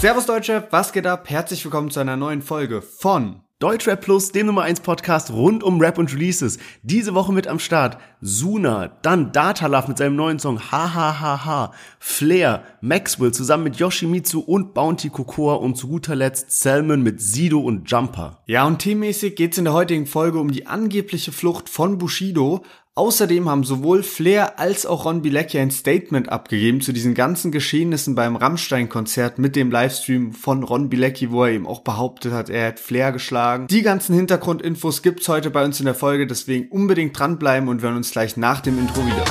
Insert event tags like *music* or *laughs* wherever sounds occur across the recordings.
Servus Deutsche, was geht ab? Herzlich willkommen zu einer neuen Folge von Deutschrap Plus, dem Nummer 1 Podcast rund um Rap und Releases. Diese Woche mit am Start Suna, dann Datalove mit seinem neuen Song Ha Ha Ha Ha, Flair, Maxwell zusammen mit Yoshimitsu und Bounty Cocoa und zu guter Letzt Salmon mit Sido und Jumper. Ja, und teammäßig geht's in der heutigen Folge um die angebliche Flucht von Bushido, Außerdem haben sowohl Flair als auch Ron Bilecki ein Statement abgegeben zu diesen ganzen Geschehnissen beim Rammstein-Konzert mit dem Livestream von Ron Bilecki, wo er eben auch behauptet hat, er hat Flair geschlagen. Die ganzen Hintergrundinfos gibt's heute bei uns in der Folge, deswegen unbedingt dranbleiben und wir hören uns gleich nach dem Intro wieder.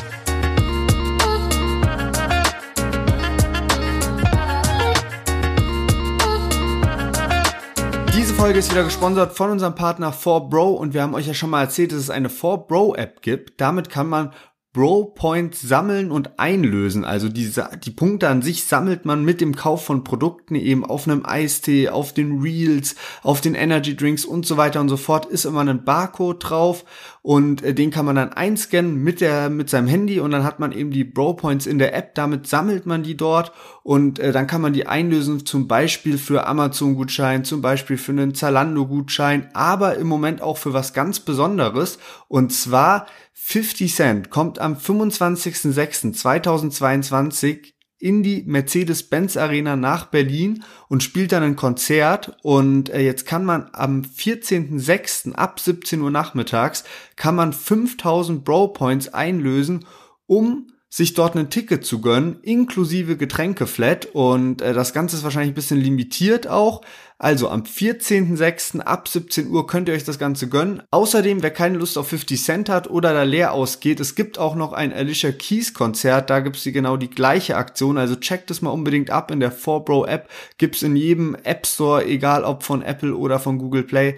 Folge ist wieder gesponsert von unserem Partner 4Bro und wir haben euch ja schon mal erzählt, dass es eine 4Bro App gibt. Damit kann man Bro Points sammeln und einlösen. Also diese, die Punkte an sich sammelt man mit dem Kauf von Produkten eben auf einem Eistee, auf den Reels, auf den Energy Drinks und so weiter und so fort. Ist immer ein Barcode drauf und äh, den kann man dann einscannen mit der, mit seinem Handy und dann hat man eben die Bro Points in der App. Damit sammelt man die dort und äh, dann kann man die einlösen zum Beispiel für Amazon Gutschein, zum Beispiel für einen Zalando Gutschein, aber im Moment auch für was ganz Besonderes und zwar 50 Cent kommt am 25.06.2022 in die Mercedes-Benz Arena nach Berlin und spielt dann ein Konzert und äh, jetzt kann man am 14.06. ab 17 Uhr nachmittags kann man 5000 Bro Points einlösen, um sich dort ein Ticket zu gönnen, inklusive Getränkeflat und äh, das Ganze ist wahrscheinlich ein bisschen limitiert auch. Also am 14.06. ab 17 Uhr könnt ihr euch das Ganze gönnen. Außerdem, wer keine Lust auf 50 Cent hat oder da leer ausgeht, es gibt auch noch ein Alicia Keys Konzert, da gibt's die genau die gleiche Aktion, also checkt es mal unbedingt ab in der 4Bro App, gibt's in jedem App Store, egal ob von Apple oder von Google Play.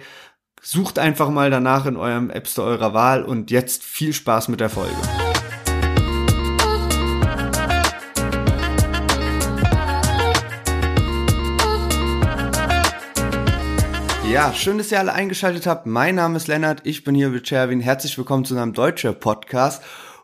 Sucht einfach mal danach in eurem App Store eurer Wahl und jetzt viel Spaß mit der Folge. Ja, schön, dass ihr alle eingeschaltet habt. Mein Name ist Lennart, ich bin hier mit Cherwin. Herzlich willkommen zu einem deutschen Podcast.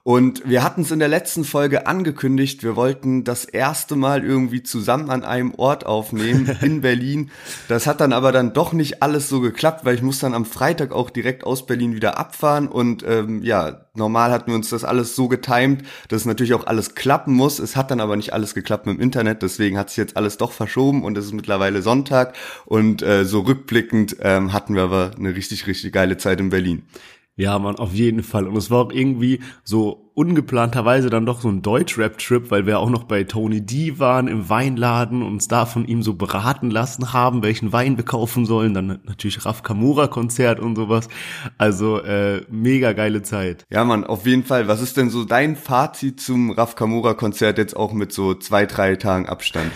Und wir hatten es in der letzten Folge angekündigt, wir wollten das erste Mal irgendwie zusammen an einem Ort aufnehmen *laughs* in Berlin. Das hat dann aber dann doch nicht alles so geklappt, weil ich muss dann am Freitag auch direkt aus Berlin wieder abfahren. Und ähm, ja, normal hatten wir uns das alles so getimt, dass natürlich auch alles klappen muss. Es hat dann aber nicht alles geklappt mit dem Internet, deswegen hat sich jetzt alles doch verschoben und es ist mittlerweile Sonntag. Und äh, so rückblickend ähm, hatten wir aber eine richtig, richtig geile Zeit in Berlin. Ja, man, auf jeden Fall. Und es war auch irgendwie so ungeplanterweise dann doch so ein Deutsch-Rap-Trip, weil wir auch noch bei Tony D waren im Weinladen und uns da von ihm so beraten lassen haben, welchen Wein wir kaufen sollen. Dann natürlich Raf Kamura-Konzert und sowas. Also äh, mega geile Zeit. Ja, man, auf jeden Fall. Was ist denn so dein Fazit zum Raf Kamura-Konzert jetzt auch mit so zwei, drei Tagen Abstand?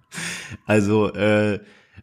*laughs* also, äh,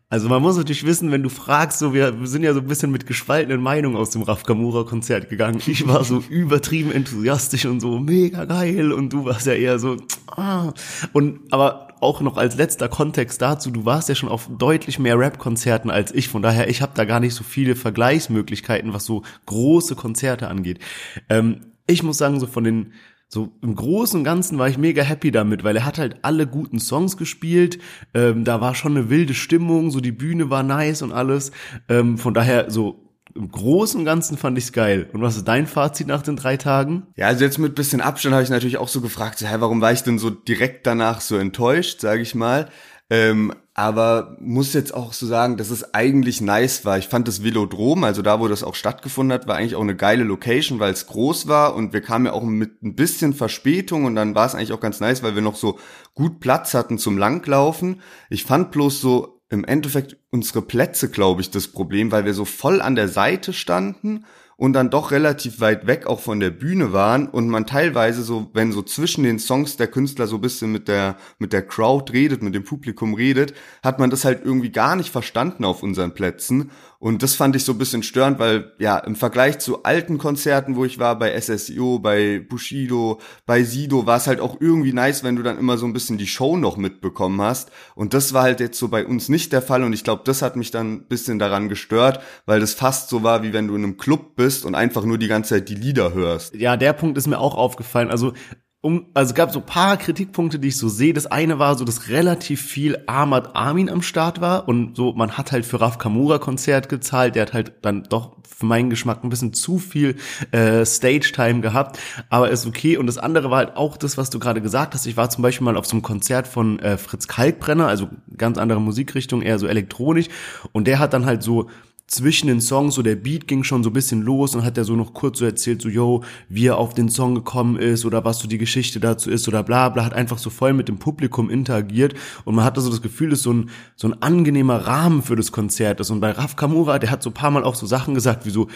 also man muss natürlich wissen, wenn du fragst, so wir, sind ja so ein bisschen mit gespaltenen Meinungen aus dem Raf Kamura Konzert gegangen. Ich war so *laughs* übertrieben enthusiastisch und so mega geil und du warst ja eher so ah. und aber auch noch als letzter Kontext dazu, du warst ja schon auf deutlich mehr Rap Konzerten als ich, von daher ich habe da gar nicht so viele Vergleichsmöglichkeiten, was so große Konzerte angeht. Ähm, ich muss sagen, so von den so im Großen und Ganzen war ich mega happy damit, weil er hat halt alle guten Songs gespielt. Ähm, da war schon eine wilde Stimmung, so die Bühne war nice und alles. Ähm, von daher so im Großen und Ganzen fand ich's geil. Und was ist dein Fazit nach den drei Tagen? Ja, also jetzt mit bisschen Abstand habe ich natürlich auch so gefragt, so, hä, warum war ich denn so direkt danach so enttäuscht, sage ich mal. Ähm, aber muss jetzt auch so sagen, dass es eigentlich nice war. Ich fand das Velodrom, also da, wo das auch stattgefunden hat, war eigentlich auch eine geile Location, weil es groß war und wir kamen ja auch mit ein bisschen Verspätung und dann war es eigentlich auch ganz nice, weil wir noch so gut Platz hatten zum Langlaufen. Ich fand bloß so im Endeffekt unsere Plätze, glaube ich, das Problem, weil wir so voll an der Seite standen und dann doch relativ weit weg auch von der Bühne waren und man teilweise so, wenn so zwischen den Songs der Künstler so bisschen mit der, mit der Crowd redet, mit dem Publikum redet, hat man das halt irgendwie gar nicht verstanden auf unseren Plätzen und das fand ich so ein bisschen störend, weil ja, im Vergleich zu alten Konzerten, wo ich war, bei SSIO, bei Bushido, bei Sido, war es halt auch irgendwie nice, wenn du dann immer so ein bisschen die Show noch mitbekommen hast. Und das war halt jetzt so bei uns nicht der Fall. Und ich glaube, das hat mich dann ein bisschen daran gestört, weil das fast so war, wie wenn du in einem Club bist und einfach nur die ganze Zeit die Lieder hörst. Ja, der Punkt ist mir auch aufgefallen. Also um, also gab so paar Kritikpunkte, die ich so sehe. Das eine war so, dass relativ viel Ahmad Amin am Start war und so, man hat halt für Raf Kamura Konzert gezahlt. Der hat halt dann doch für meinen Geschmack ein bisschen zu viel äh, Stage-Time gehabt, aber ist okay. Und das andere war halt auch das, was du gerade gesagt hast. Ich war zum Beispiel mal auf so einem Konzert von äh, Fritz Kalkbrenner, also ganz andere Musikrichtung, eher so elektronisch. Und der hat dann halt so zwischen den Songs, so der Beat ging schon so bisschen los und hat er so noch kurz so erzählt, so, yo, wie er auf den Song gekommen ist oder was so die Geschichte dazu ist oder bla bla, hat einfach so voll mit dem Publikum interagiert und man hatte so das Gefühl, dass so ein, so ein angenehmer Rahmen für das Konzert ist. Und bei Raf Kamura, der hat so paar Mal auch so Sachen gesagt, wie so,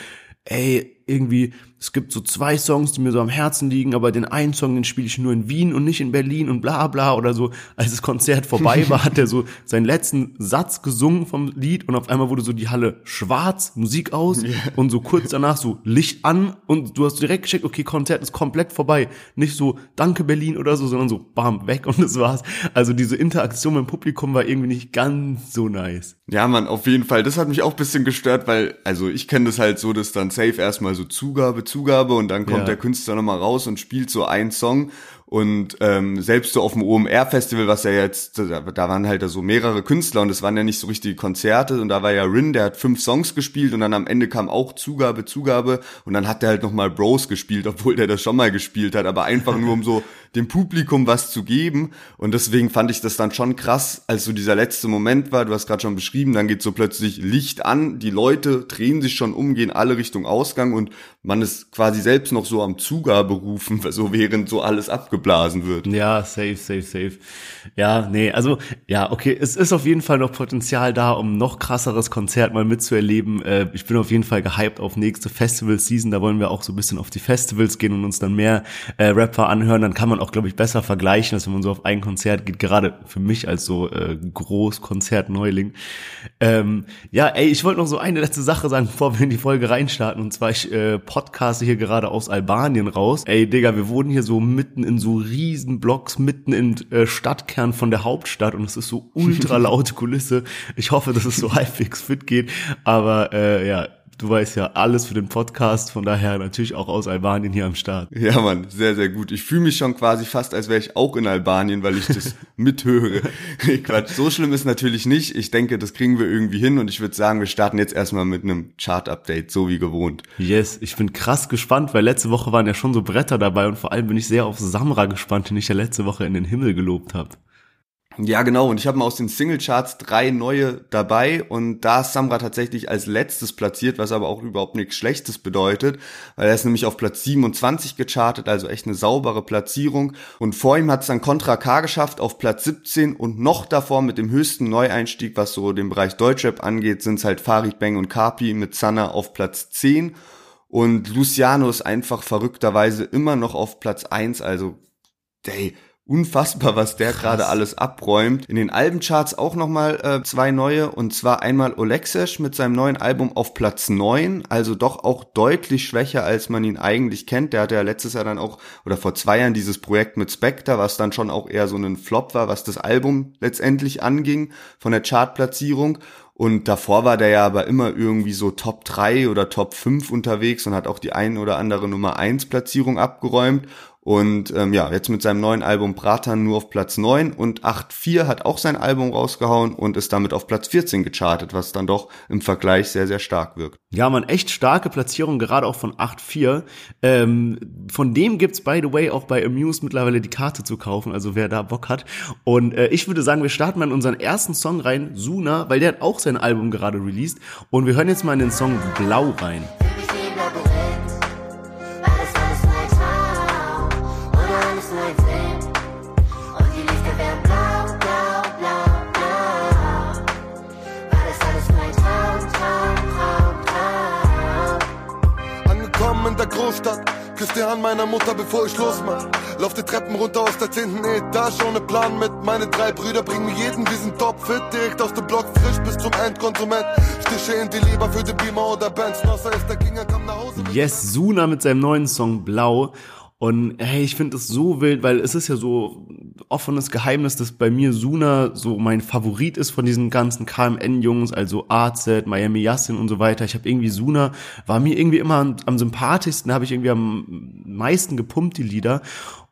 ey, irgendwie, es gibt so zwei Songs, die mir so am Herzen liegen, aber den einen Song, den spiele ich nur in Wien und nicht in Berlin und bla bla oder so. Als das Konzert vorbei *laughs* war, hat er so seinen letzten Satz gesungen vom Lied und auf einmal wurde so die Halle schwarz, Musik aus yeah. und so kurz danach so Licht an und du hast direkt gecheckt, okay, Konzert ist komplett vorbei. Nicht so, danke Berlin oder so, sondern so, bam, weg und das war's. Also diese Interaktion mit dem Publikum war irgendwie nicht ganz so nice. Ja, man, auf jeden Fall. Das hat mich auch bisschen gestört, weil, also ich kenne das halt so, dass dann safe erstmal so Zugabe, Zugabe und dann kommt ja. der Künstler nochmal raus und spielt so einen Song und ähm, selbst so auf dem OMR-Festival, was ja jetzt, da, da waren halt so mehrere Künstler und es waren ja nicht so richtige Konzerte und da war ja Rin, der hat fünf Songs gespielt und dann am Ende kam auch Zugabe, Zugabe und dann hat der halt nochmal Bros gespielt, obwohl der das schon mal gespielt hat, aber einfach nur um so *laughs* dem Publikum was zu geben und deswegen fand ich das dann schon krass, als so dieser letzte Moment war, du hast gerade schon beschrieben, dann geht so plötzlich Licht an, die Leute drehen sich schon um, gehen alle Richtung Ausgang und man ist quasi selbst noch so am Zugabe rufen, *laughs* so während so alles aufgeblasen wird. Ja, safe, safe, safe. Ja, nee, also ja, okay, es ist auf jeden Fall noch Potenzial da, um noch krasseres Konzert mal mitzuerleben. Äh, ich bin auf jeden Fall gehypt auf nächste Festival-Season. Da wollen wir auch so ein bisschen auf die Festivals gehen und uns dann mehr äh, Rapper anhören. Dann kann man auch, glaube ich, besser vergleichen, als wenn man so auf ein Konzert geht. Gerade für mich als so äh, Großkonzert-Neuling. Ähm, ja, ey, ich wollte noch so eine letzte Sache sagen, bevor wir in die Folge reinstarten. Und zwar, ich äh, podcaste hier gerade aus Albanien raus. Ey, Digga, wir wurden hier so mitten in so so riesen Blocks mitten im äh, Stadtkern von der Hauptstadt und es ist so ultra *laughs* laute Kulisse. Ich hoffe, dass es so *laughs* halbwegs fit geht, aber äh, ja, du weißt ja alles für den Podcast, von daher natürlich auch aus Albanien hier am Start. Ja, Mann, sehr, sehr gut. Ich fühle mich schon quasi fast, als wäre ich auch in Albanien, weil ich das *laughs* mithöre. *laughs* Quatsch, so schlimm ist natürlich nicht. Ich denke, das kriegen wir irgendwie hin und ich würde sagen, wir starten jetzt erstmal mit einem Chart-Update, so wie gewohnt. Yes, ich bin krass gespannt, weil letzte Woche waren ja schon so Bretter dabei und vor allem bin ich sehr auf Samra gespannt, den ich ja letzte Woche in den Himmel gelobt habe. Ja, genau. Und ich habe mal aus den Singlecharts drei neue dabei und da ist Samra tatsächlich als letztes platziert, was aber auch überhaupt nichts Schlechtes bedeutet, weil er ist nämlich auf Platz 27 gechartet, also echt eine saubere Platzierung. Und vor ihm hat es dann Contra K geschafft auf Platz 17 und noch davor mit dem höchsten Neueinstieg, was so den Bereich Deutschrap angeht, sind es halt Farid Bang und Kapi mit Zanna auf Platz 10. Und Luciano ist einfach verrückterweise immer noch auf Platz 1, also, ey, unfassbar, was der gerade alles abräumt. In den Albencharts auch nochmal äh, zwei neue und zwar einmal Olexesh mit seinem neuen Album auf Platz 9, also doch auch deutlich schwächer, als man ihn eigentlich kennt. Der hatte ja letztes Jahr dann auch oder vor zwei Jahren dieses Projekt mit Spectre, was dann schon auch eher so ein Flop war, was das Album letztendlich anging von der Chartplatzierung. Und davor war der ja aber immer irgendwie so Top 3 oder Top 5 unterwegs und hat auch die ein oder andere Nummer 1 Platzierung abgeräumt. Und ähm, ja, jetzt mit seinem neuen Album Bratan nur auf Platz 9 und 8.4 hat auch sein Album rausgehauen und ist damit auf Platz 14 gechartet, was dann doch im Vergleich sehr, sehr stark wirkt. Ja, man, echt starke Platzierung, gerade auch von 8.4. Ähm, von dem gibt's by the way auch bei Amuse mittlerweile die Karte zu kaufen, also wer da Bock hat. Und äh, ich würde sagen, wir starten mal in unseren ersten Song rein, Suna, weil der hat auch sein Album gerade released. Und wir hören jetzt mal in den Song Blau rein. Großstadt. Küss die Hand meiner Mutter, bevor ich losmach. Lauf die Treppen runter aus der zehnten Etage ohne Plan mit. Meine drei Brüder bringen mir jeden diesen Topfit direkt aus dem Block frisch bis zum Endkonsument. Stiche in die Leber für den Beamer oder Benz. Nosser ist der King, er nach Hause. Yes, Suna mit seinem neuen Song Blau. Und hey, ich finde es so wild, weil es ist ja so offenes Geheimnis, dass bei mir Suna so mein Favorit ist von diesen ganzen KMN-Jungs, also AZ, Miami Yassin und so weiter. Ich habe irgendwie Suna, war mir irgendwie immer am, am sympathischsten, habe ich irgendwie am meisten gepumpt, die Lieder.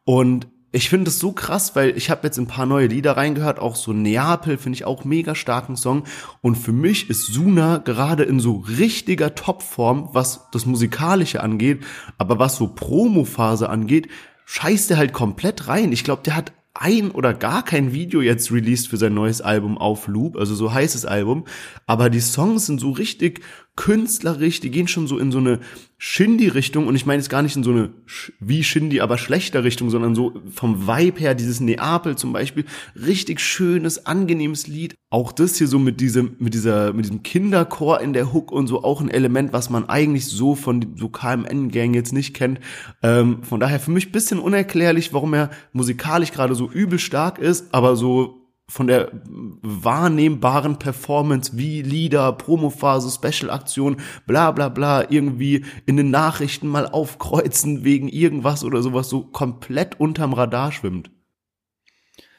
Und ich finde es so krass, weil ich habe jetzt ein paar neue Lieder reingehört, auch so Neapel finde ich auch mega starken Song. Und für mich ist Suna gerade in so richtiger Topform, was das musikalische angeht, aber was so Promo-Phase angeht, scheißt er halt komplett rein. Ich glaube, der hat ein oder gar kein Video jetzt released für sein neues Album auf Loop, also so heißes Album, aber die Songs sind so richtig künstlerisch, die gehen schon so in so eine Shindy-Richtung und ich meine jetzt gar nicht in so eine wie Shindy, aber schlechter Richtung, sondern so vom Vibe her, dieses Neapel zum Beispiel, richtig schönes, angenehmes Lied. Auch das hier so mit diesem, mit dieser, mit diesem Kinderchor in der Hook und so auch ein Element, was man eigentlich so von so KMN-Gang jetzt nicht kennt. Ähm, von daher für mich bisschen unerklärlich, warum er musikalisch gerade so übel stark ist, aber so von der wahrnehmbaren Performance wie Lieder, Promophase, Special-Aktion, bla bla bla, irgendwie in den Nachrichten mal aufkreuzen wegen irgendwas oder sowas so komplett unterm Radar schwimmt.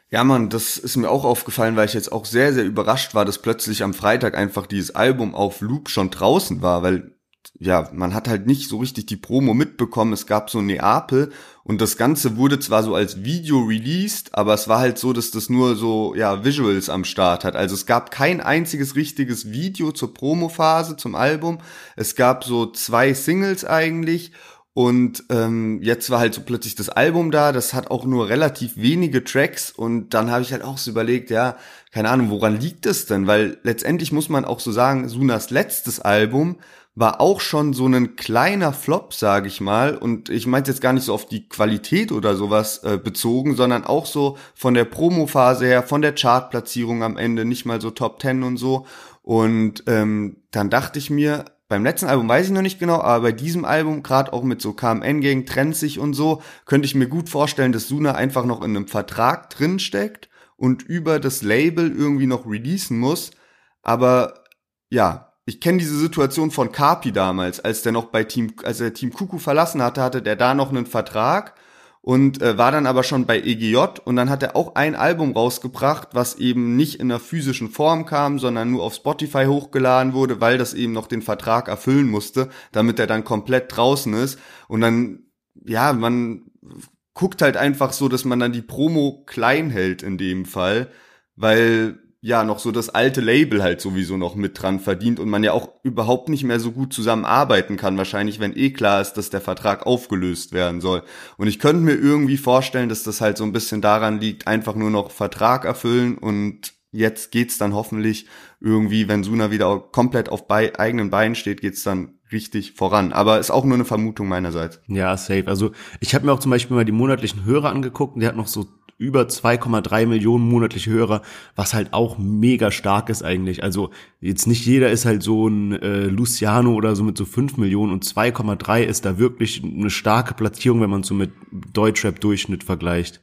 Ja, Mann, das ist mir auch aufgefallen, weil ich jetzt auch sehr, sehr überrascht war, dass plötzlich am Freitag einfach dieses Album auf Loop schon draußen war, weil ja, man hat halt nicht so richtig die Promo mitbekommen. Es gab so Neapel und das Ganze wurde zwar so als Video released, aber es war halt so, dass das nur so, ja, Visuals am Start hat. Also es gab kein einziges richtiges Video zur Promophase, zum Album. Es gab so zwei Singles eigentlich und ähm, jetzt war halt so plötzlich das Album da, das hat auch nur relativ wenige Tracks und dann habe ich halt auch so überlegt, ja, keine Ahnung, woran liegt das denn? Weil letztendlich muss man auch so sagen, Sunas letztes Album war auch schon so ein kleiner Flop, sage ich mal. Und ich meine jetzt gar nicht so auf die Qualität oder sowas äh, bezogen, sondern auch so von der Promo-Phase her, von der Chartplatzierung am Ende, nicht mal so Top Ten und so. Und ähm, dann dachte ich mir, beim letzten Album weiß ich noch nicht genau, aber bei diesem Album, gerade auch mit so KMN-Gang, trennt sich und so, könnte ich mir gut vorstellen, dass Suna einfach noch in einem Vertrag drinsteckt und über das Label irgendwie noch releasen muss. Aber ja, ich kenne diese Situation von Kapi damals, als der noch bei Team, als er Team Kuku verlassen hatte, hatte der da noch einen Vertrag und äh, war dann aber schon bei EGJ und dann hat er auch ein Album rausgebracht, was eben nicht in einer physischen Form kam, sondern nur auf Spotify hochgeladen wurde, weil das eben noch den Vertrag erfüllen musste, damit er dann komplett draußen ist. Und dann ja, man guckt halt einfach so, dass man dann die Promo klein hält in dem Fall, weil ja noch so das alte Label halt sowieso noch mit dran verdient und man ja auch überhaupt nicht mehr so gut zusammenarbeiten kann, wahrscheinlich, wenn eh klar ist, dass der Vertrag aufgelöst werden soll. Und ich könnte mir irgendwie vorstellen, dass das halt so ein bisschen daran liegt, einfach nur noch Vertrag erfüllen und jetzt geht's dann hoffentlich irgendwie, wenn Suna wieder komplett auf bei eigenen Beinen steht, geht's dann richtig voran. Aber ist auch nur eine Vermutung meinerseits. Ja, safe. Also ich habe mir auch zum Beispiel mal die monatlichen Hörer angeguckt und der hat noch so über 2,3 Millionen monatliche Hörer, was halt auch mega stark ist eigentlich. Also jetzt nicht jeder ist halt so ein äh, Luciano oder so mit so 5 Millionen und 2,3 ist da wirklich eine starke Platzierung, wenn man so mit Deutschrap-Durchschnitt vergleicht.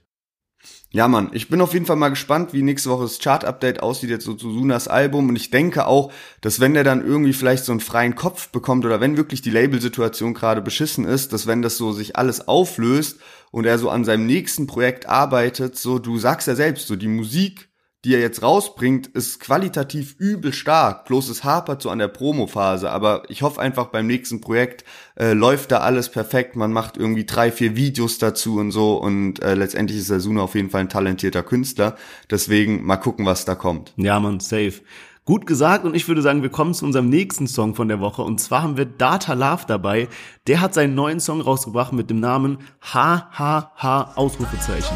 Ja, Mann, ich bin auf jeden Fall mal gespannt, wie nächste Woche das Chart-Update aussieht jetzt so zu Sunas Album. Und ich denke auch, dass wenn der dann irgendwie vielleicht so einen freien Kopf bekommt oder wenn wirklich die Labelsituation gerade beschissen ist, dass wenn das so sich alles auflöst und er so an seinem nächsten Projekt arbeitet, so du sagst ja selbst, so die Musik die er jetzt rausbringt, ist qualitativ übel stark. Bloß es hapert so an der Promophase. Aber ich hoffe einfach beim nächsten Projekt äh, läuft da alles perfekt. Man macht irgendwie drei, vier Videos dazu und so. Und äh, letztendlich ist Asuna auf jeden Fall ein talentierter Künstler. Deswegen mal gucken, was da kommt. Ja, man, safe. Gut gesagt und ich würde sagen, wir kommen zu unserem nächsten Song von der Woche und zwar haben wir Data Love dabei. Der hat seinen neuen Song rausgebracht mit dem Namen HHH Ausrufezeichen.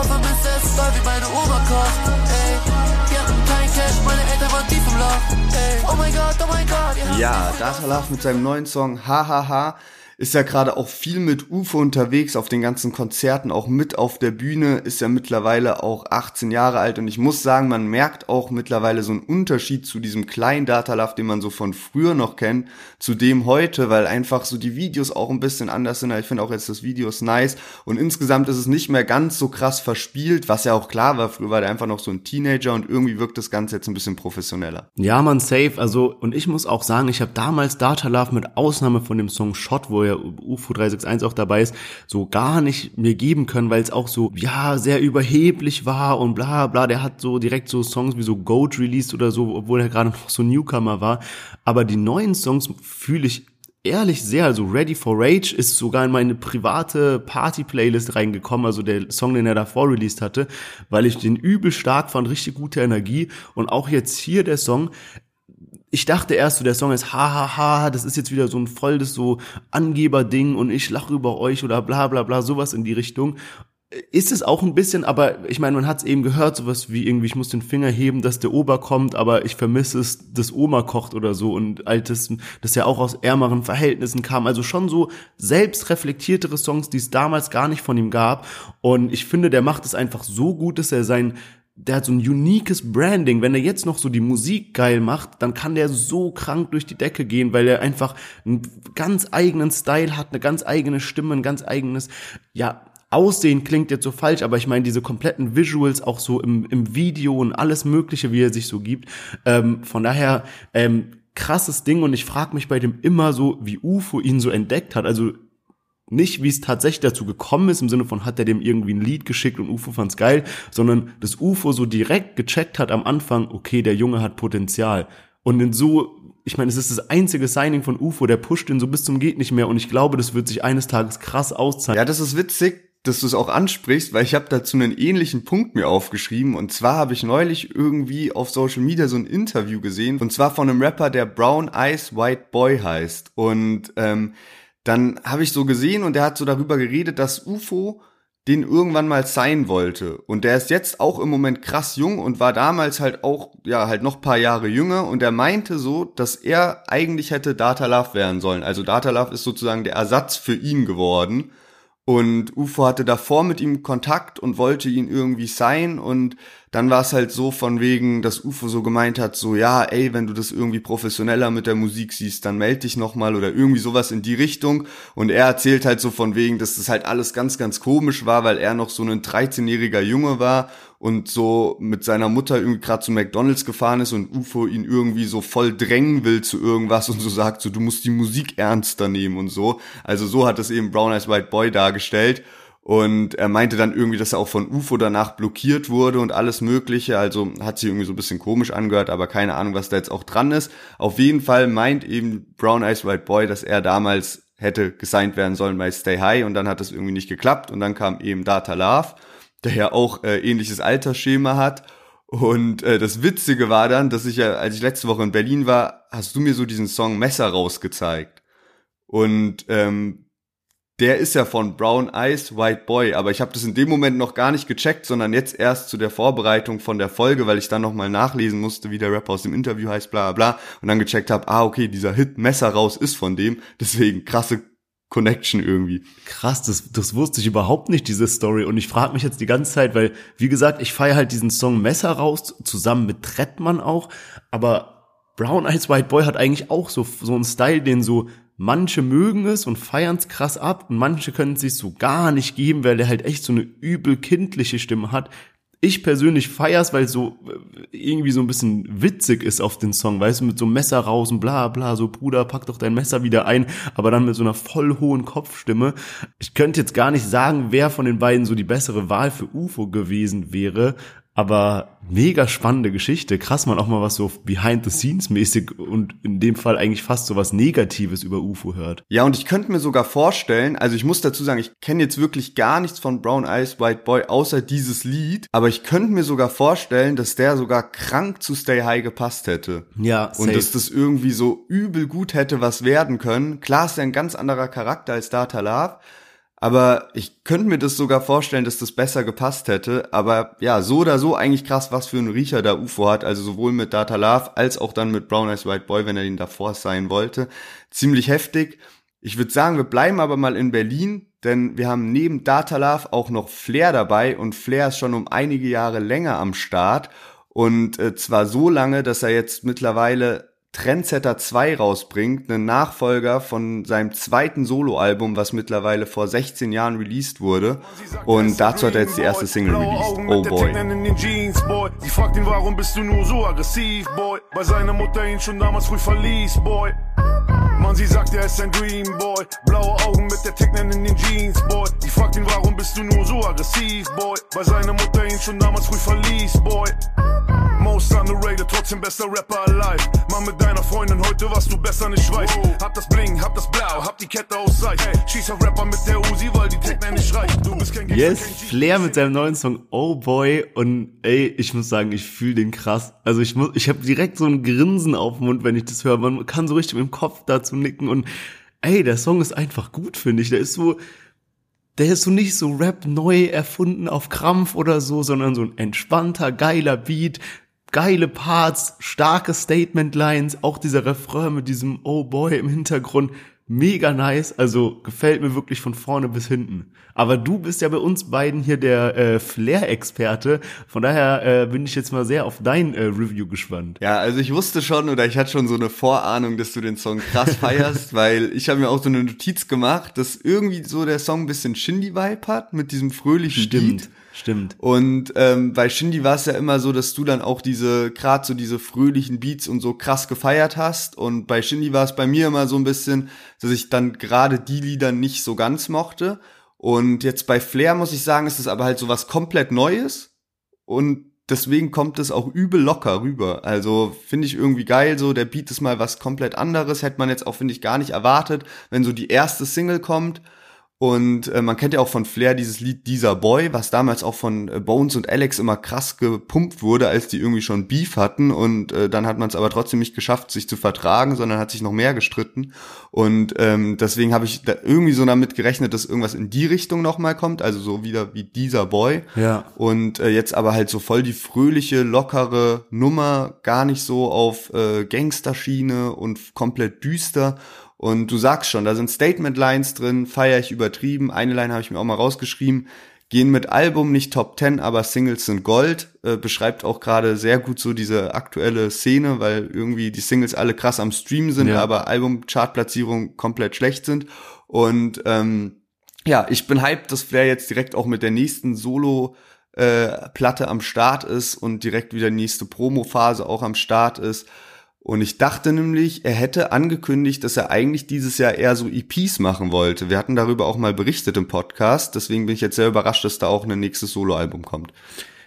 Aber vermisse es doll wie meine Oma kocht, ey. Wir hatten kein Cash, meine Eltern waren tief im Loch, ey. Oh mein Gott, oh mein Gott. Ja, Data Love mit seinem neuen Song Hahaha ist ja gerade auch viel mit UFO unterwegs auf den ganzen Konzerten, auch mit auf der Bühne, ist ja mittlerweile auch 18 Jahre alt und ich muss sagen, man merkt auch mittlerweile so einen Unterschied zu diesem kleinen Datalove, den man so von früher noch kennt, zu dem heute, weil einfach so die Videos auch ein bisschen anders sind. Ich finde auch jetzt das Video ist nice und insgesamt ist es nicht mehr ganz so krass verspielt, was ja auch klar war, früher war der einfach noch so ein Teenager und irgendwie wirkt das Ganze jetzt ein bisschen professioneller. Ja, man, safe, also und ich muss auch sagen, ich habe damals Datalove mit Ausnahme von dem Song Shot, wo ja UFO 361 auch dabei ist, so gar nicht mir geben können, weil es auch so, ja, sehr überheblich war und bla bla. Der hat so direkt so Songs wie so Goat released oder so, obwohl er gerade *laughs* noch so Newcomer war. Aber die neuen Songs fühle ich ehrlich sehr, also Ready for Rage ist sogar in meine private Party-Playlist reingekommen, also der Song, den er davor released hatte, weil ich den übel stark fand, richtig gute Energie und auch jetzt hier der Song, ich dachte erst so, der Song ist hahaha, ha, ha, das ist jetzt wieder so ein volles so Angeber-Ding und ich lache über euch oder bla bla bla, sowas in die Richtung. Ist es auch ein bisschen, aber ich meine, man hat es eben gehört, sowas wie irgendwie, ich muss den Finger heben, dass der Ober kommt, aber ich vermisse es, dass Oma kocht oder so und altes, das ja auch aus ärmeren Verhältnissen kam. Also schon so selbstreflektiertere Songs, die es damals gar nicht von ihm gab. Und ich finde, der macht es einfach so gut, dass er sein der hat so ein uniques Branding. Wenn er jetzt noch so die Musik geil macht, dann kann der so krank durch die Decke gehen, weil er einfach einen ganz eigenen Style hat, eine ganz eigene Stimme, ein ganz eigenes, ja, Aussehen klingt jetzt so falsch, aber ich meine diese kompletten Visuals auch so im, im Video und alles Mögliche, wie er sich so gibt. Ähm, von daher ähm, krasses Ding und ich frage mich bei dem immer so, wie UFO ihn so entdeckt hat. Also nicht, wie es tatsächlich dazu gekommen ist, im Sinne von hat er dem irgendwie ein Lied geschickt und UFO fand's geil, sondern das UFO so direkt gecheckt hat am Anfang, okay, der Junge hat Potenzial. Und in so, ich meine, es ist das einzige Signing von UFO, der pusht ihn so bis zum geht nicht mehr und ich glaube, das wird sich eines Tages krass auszahlen. Ja, das ist witzig, dass du es auch ansprichst, weil ich habe dazu einen ähnlichen Punkt mir aufgeschrieben und zwar habe ich neulich irgendwie auf Social Media so ein Interview gesehen und zwar von einem Rapper, der Brown Eyes White Boy heißt und ähm, dann habe ich so gesehen und der hat so darüber geredet, dass UFO den irgendwann mal sein wollte. Und der ist jetzt auch im Moment krass jung und war damals halt auch, ja, halt noch paar Jahre jünger und er meinte so, dass er eigentlich hätte Data Love werden sollen. Also Data Love ist sozusagen der Ersatz für ihn geworden. Und UFO hatte davor mit ihm Kontakt und wollte ihn irgendwie sein und dann war es halt so von wegen, dass UFO so gemeint hat, so ja, ey, wenn du das irgendwie professioneller mit der Musik siehst, dann melde dich nochmal oder irgendwie sowas in die Richtung. Und er erzählt halt so von wegen, dass das halt alles ganz, ganz komisch war, weil er noch so ein 13-jähriger Junge war und so mit seiner Mutter irgendwie gerade zu McDonalds gefahren ist und UFO ihn irgendwie so voll drängen will zu irgendwas und so sagt so, du musst die Musik ernster nehmen und so. Also so hat es eben Brown Eyes White Boy dargestellt. Und er meinte dann irgendwie, dass er auch von UFO danach blockiert wurde und alles Mögliche. Also hat sich irgendwie so ein bisschen komisch angehört, aber keine Ahnung, was da jetzt auch dran ist. Auf jeden Fall meint eben Brown Eyes White Boy, dass er damals hätte gesigned werden sollen bei Stay High und dann hat das irgendwie nicht geklappt und dann kam eben Data Love, der ja auch äh, ähnliches Altersschema hat. Und äh, das Witzige war dann, dass ich ja, als ich letzte Woche in Berlin war, hast du mir so diesen Song Messer rausgezeigt. Und ähm, der ist ja von Brown Eyes White Boy, aber ich habe das in dem Moment noch gar nicht gecheckt, sondern jetzt erst zu der Vorbereitung von der Folge, weil ich dann nochmal nachlesen musste, wie der Rapper aus dem Interview heißt, bla bla, und dann gecheckt habe, ah, okay, dieser Hit Messer raus ist von dem, deswegen krasse Connection irgendwie. Krass, das, das wusste ich überhaupt nicht, diese Story. Und ich frage mich jetzt die ganze Zeit, weil, wie gesagt, ich feiere halt diesen Song Messer raus, zusammen mit Trettmann auch, aber Brown Eyes White Boy hat eigentlich auch so, so einen Style, den so manche mögen es und feiern es krass ab und manche können es sich so gar nicht geben, weil der halt echt so eine übel kindliche Stimme hat. Ich persönlich feier's, weil so äh, irgendwie so ein bisschen witzig ist auf den Song, weißt du, mit so einem Messer raus und bla bla, so Bruder, pack doch dein Messer wieder ein, aber dann mit so einer voll hohen Kopfstimme. Ich könnte jetzt gar nicht sagen, wer von den beiden so die bessere Wahl für UFO gewesen wäre, aber mega spannende Geschichte. Krass, man auch mal was so behind the scenes mäßig und in dem Fall eigentlich fast so was Negatives über UFO hört. Ja, und ich könnte mir sogar vorstellen, also ich muss dazu sagen, ich kenne jetzt wirklich gar nichts von Brown Eyes White Boy außer dieses Lied, aber ich könnte mir sogar vorstellen, dass der sogar krank zu Stay High gepasst hätte. Ja, safe. Und dass das irgendwie so übel gut hätte was werden können. Klar ist er ein ganz anderer Charakter als Data Love, aber ich könnte mir das sogar vorstellen, dass das besser gepasst hätte. Aber ja, so oder so eigentlich krass, was für ein Riecher da UFO hat. Also sowohl mit Data Love als auch dann mit Brown Eyes White Boy, wenn er ihn davor sein wollte. Ziemlich heftig. Ich würde sagen, wir bleiben aber mal in Berlin, denn wir haben neben Datalove auch noch Flair dabei und Flair ist schon um einige Jahre länger am Start und äh, zwar so lange, dass er jetzt mittlerweile Trendsetter 2 rausbringt, einen Nachfolger von seinem zweiten Soloalbum, was mittlerweile vor 16 Jahren released wurde. Und dazu hat er jetzt die erste Single released, Oh Boy. Sie fragt ihn, warum bist du nur so aggressiv, Boy? Weil seine Mutter ihn schon damals früh verließ, Boy. Mann, sie sagt, er ist ein Dreamboy. Blaue Augen mit der Technen in den Jeans, Boy. Sie fragt ihn, warum bist du nur so aggressiv, Boy? Weil seine Mutter ihn schon damals früh verließ, Boy. Most underrated, trotzdem bester Rapper alive. Mann mit deiner Freundin heute, was du besser nicht weißt. Hab das Bling, hab das Blau, hab die Kette aus Seich. Schieß auf Rapper mit der Uzi, weil die Technik nicht reicht. Du bist kein Gangster, Yes, kein. Flair mit seinem neuen Song Oh Boy und ey, ich muss sagen, ich fühle den krass. Also ich muss, ich habe direkt so ein Grinsen auf dem Mund, wenn ich das höre. Man kann so richtig mit dem Kopf dazu nicken und ey, der Song ist einfach gut, finde ich. Der ist so, der ist so nicht so Rap neu erfunden auf Krampf oder so, sondern so ein entspannter, geiler Beat, geile Parts, starke Statement-Lines, auch dieser Refrain mit diesem Oh Boy im Hintergrund, mega nice, also gefällt mir wirklich von vorne bis hinten. Aber du bist ja bei uns beiden hier der äh, Flair-Experte, von daher äh, bin ich jetzt mal sehr auf dein äh, Review gespannt. Ja, also ich wusste schon oder ich hatte schon so eine Vorahnung, dass du den Song krass feierst, *laughs* weil ich habe mir auch so eine Notiz gemacht, dass irgendwie so der Song ein bisschen Shindy-Vibe hat mit diesem fröhlichen Beat. Stimmt. Und ähm, bei Shindy war es ja immer so, dass du dann auch diese, gerade so diese fröhlichen Beats und so krass gefeiert hast. Und bei Shindy war es bei mir immer so ein bisschen, dass ich dann gerade die Lieder nicht so ganz mochte. Und jetzt bei Flair muss ich sagen, ist es aber halt so was komplett Neues. Und deswegen kommt es auch übel locker rüber. Also finde ich irgendwie geil, so der Beat ist mal was komplett anderes. Hätte man jetzt auch, finde ich, gar nicht erwartet, wenn so die erste Single kommt. Und äh, man kennt ja auch von Flair dieses Lied Dieser Boy, was damals auch von äh, Bones und Alex immer krass gepumpt wurde, als die irgendwie schon Beef hatten. Und äh, dann hat man es aber trotzdem nicht geschafft, sich zu vertragen, sondern hat sich noch mehr gestritten. Und ähm, deswegen habe ich da irgendwie so damit gerechnet, dass irgendwas in die Richtung nochmal kommt, also so wieder wie Dieser Boy. Ja. Und äh, jetzt aber halt so voll die fröhliche, lockere Nummer, gar nicht so auf äh, Gangsterschiene und komplett düster. Und du sagst schon, da sind Statement-Lines drin, feier ich übertrieben. Eine Line habe ich mir auch mal rausgeschrieben. Gehen mit Album nicht Top 10, aber Singles sind Gold. Äh, beschreibt auch gerade sehr gut so diese aktuelle Szene, weil irgendwie die Singles alle krass am Stream sind, Ja. aber Album-Chartplatzierungen komplett schlecht sind. Und ähm, ja, ich bin hyped, dass Flair jetzt direkt auch mit der nächsten Solo äh, Platte am Start ist und direkt wieder die nächste Promo-Phase auch am Start ist. Und ich dachte nämlich, er hätte angekündigt, dass er eigentlich dieses Jahr eher so EPs machen wollte. Wir hatten darüber auch mal berichtet im Podcast, deswegen bin ich jetzt sehr überrascht, dass da auch ein nächstes Soloalbum kommt.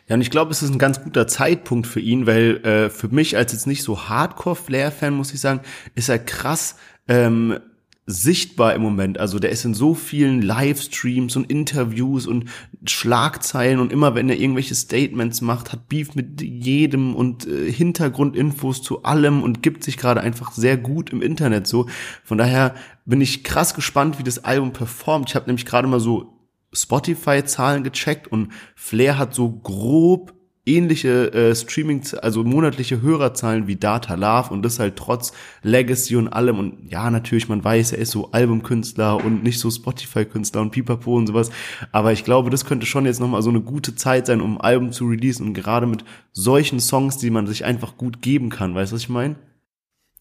Ja, und ich glaube, es ist ein ganz guter Zeitpunkt für ihn, weil äh, für mich als jetzt nicht so Hardcore-Flair-Fan, muss ich sagen, ist er krass ähm, sichtbar im Moment. Also der ist in so vielen Livestreams und Interviews und Schlagzeilen und immer wenn er irgendwelche Statements macht, hat Beef mit jedem und äh, Hintergrundinfos zu allem und gibt sich gerade einfach sehr gut im Internet so. Von daher bin ich krass gespannt, wie das Album performt. Ich habe nämlich gerade mal so Spotify-Zahlen gecheckt und Flair hat so grob ähnliche äh, Streaming, also monatliche Hörerzahlen wie Data Love und das halt trotz Legacy und allem und ja, natürlich, man weiß, er ist so Albumkünstler und nicht so Spotify-Künstler und Pipapo und sowas, aber ich glaube, das könnte schon jetzt nochmal so eine gute Zeit sein, um ein Album zu releasen und gerade mit solchen Songs, die man sich einfach gut geben kann, weißt du, was ich meine?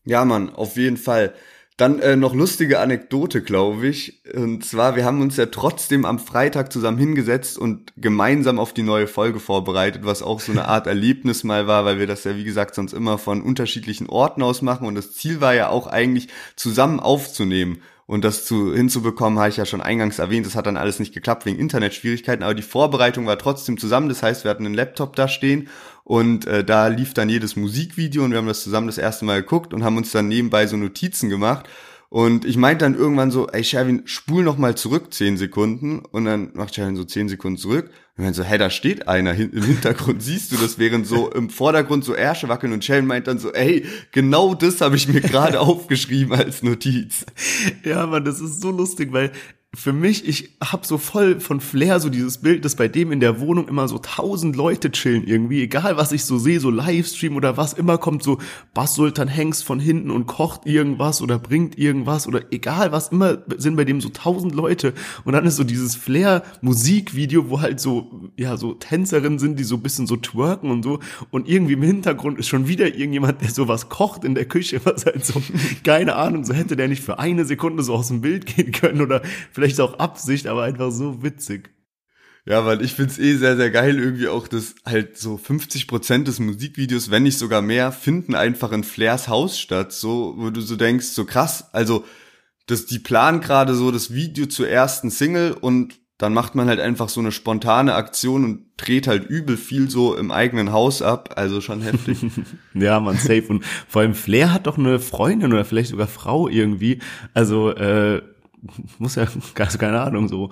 Ja, Mann, auf jeden Fall. Dann äh, noch lustige Anekdote, glaube ich. Und zwar, wir haben uns ja trotzdem am Freitag zusammen hingesetzt und gemeinsam auf die neue Folge vorbereitet, was auch so eine Art *laughs* Erlebnis mal war, weil wir das ja, wie gesagt, sonst immer von unterschiedlichen Orten aus machen. Und das Ziel war ja auch eigentlich, zusammen aufzunehmen. Und das zu, hinzubekommen, habe ich ja schon eingangs erwähnt, das hat dann alles nicht geklappt wegen Internetschwierigkeiten, aber die Vorbereitung war trotzdem zusammen. Das heißt, wir hatten einen Laptop da stehen und äh, da lief dann jedes Musikvideo und wir haben das zusammen das erste Mal geguckt und haben uns dann nebenbei so Notizen gemacht. Und ich meinte dann irgendwann so, ey Sherwin, spul noch mal zurück zehn Sekunden. Und dann macht Sherwin so zehn Sekunden zurück. Und dann so, hey, da steht einer im Hintergrund, *laughs* siehst du das, während so im Vordergrund so Ärsche wackeln. Und Sherwin meint dann so, ey, genau das habe ich mir *laughs* gerade aufgeschrieben als Notiz. Ja, man, das ist so lustig, weil für mich, ich hab so voll von Flair so dieses Bild, dass bei dem in der Wohnung immer so tausend Leute chillen irgendwie, egal was ich so sehe, so Livestream oder was, immer kommt so Bass Sultan Hengst von hinten und kocht irgendwas oder bringt irgendwas oder egal was, immer sind bei dem so tausend Leute. Und dann ist so dieses Flair Musikvideo, wo halt so, ja, so Tänzerinnen sind, die so bisschen so twerken und so. Und irgendwie im Hintergrund ist schon wieder irgendjemand, der sowas kocht in der Küche, was halt so, *laughs* keine Ahnung, so hätte der nicht für eine Sekunde so aus dem Bild gehen können oder vielleicht auch Absicht, aber einfach so witzig. Ja, weil ich find's eh sehr, sehr geil irgendwie auch, dass halt so 50 Prozent des Musikvideos, wenn nicht sogar mehr, finden einfach in Flairs Haus statt. So, wo du so denkst, so krass, also, dass die planen gerade so das Video zur ersten Single und dann macht man halt einfach so eine spontane Aktion und dreht halt übel viel so im eigenen Haus ab. Also schon heftig. *laughs* ja, man safe. Und vor allem Flair hat doch eine Freundin oder vielleicht sogar Frau irgendwie. Also, äh, *laughs* muss ja, keine Ahnung, so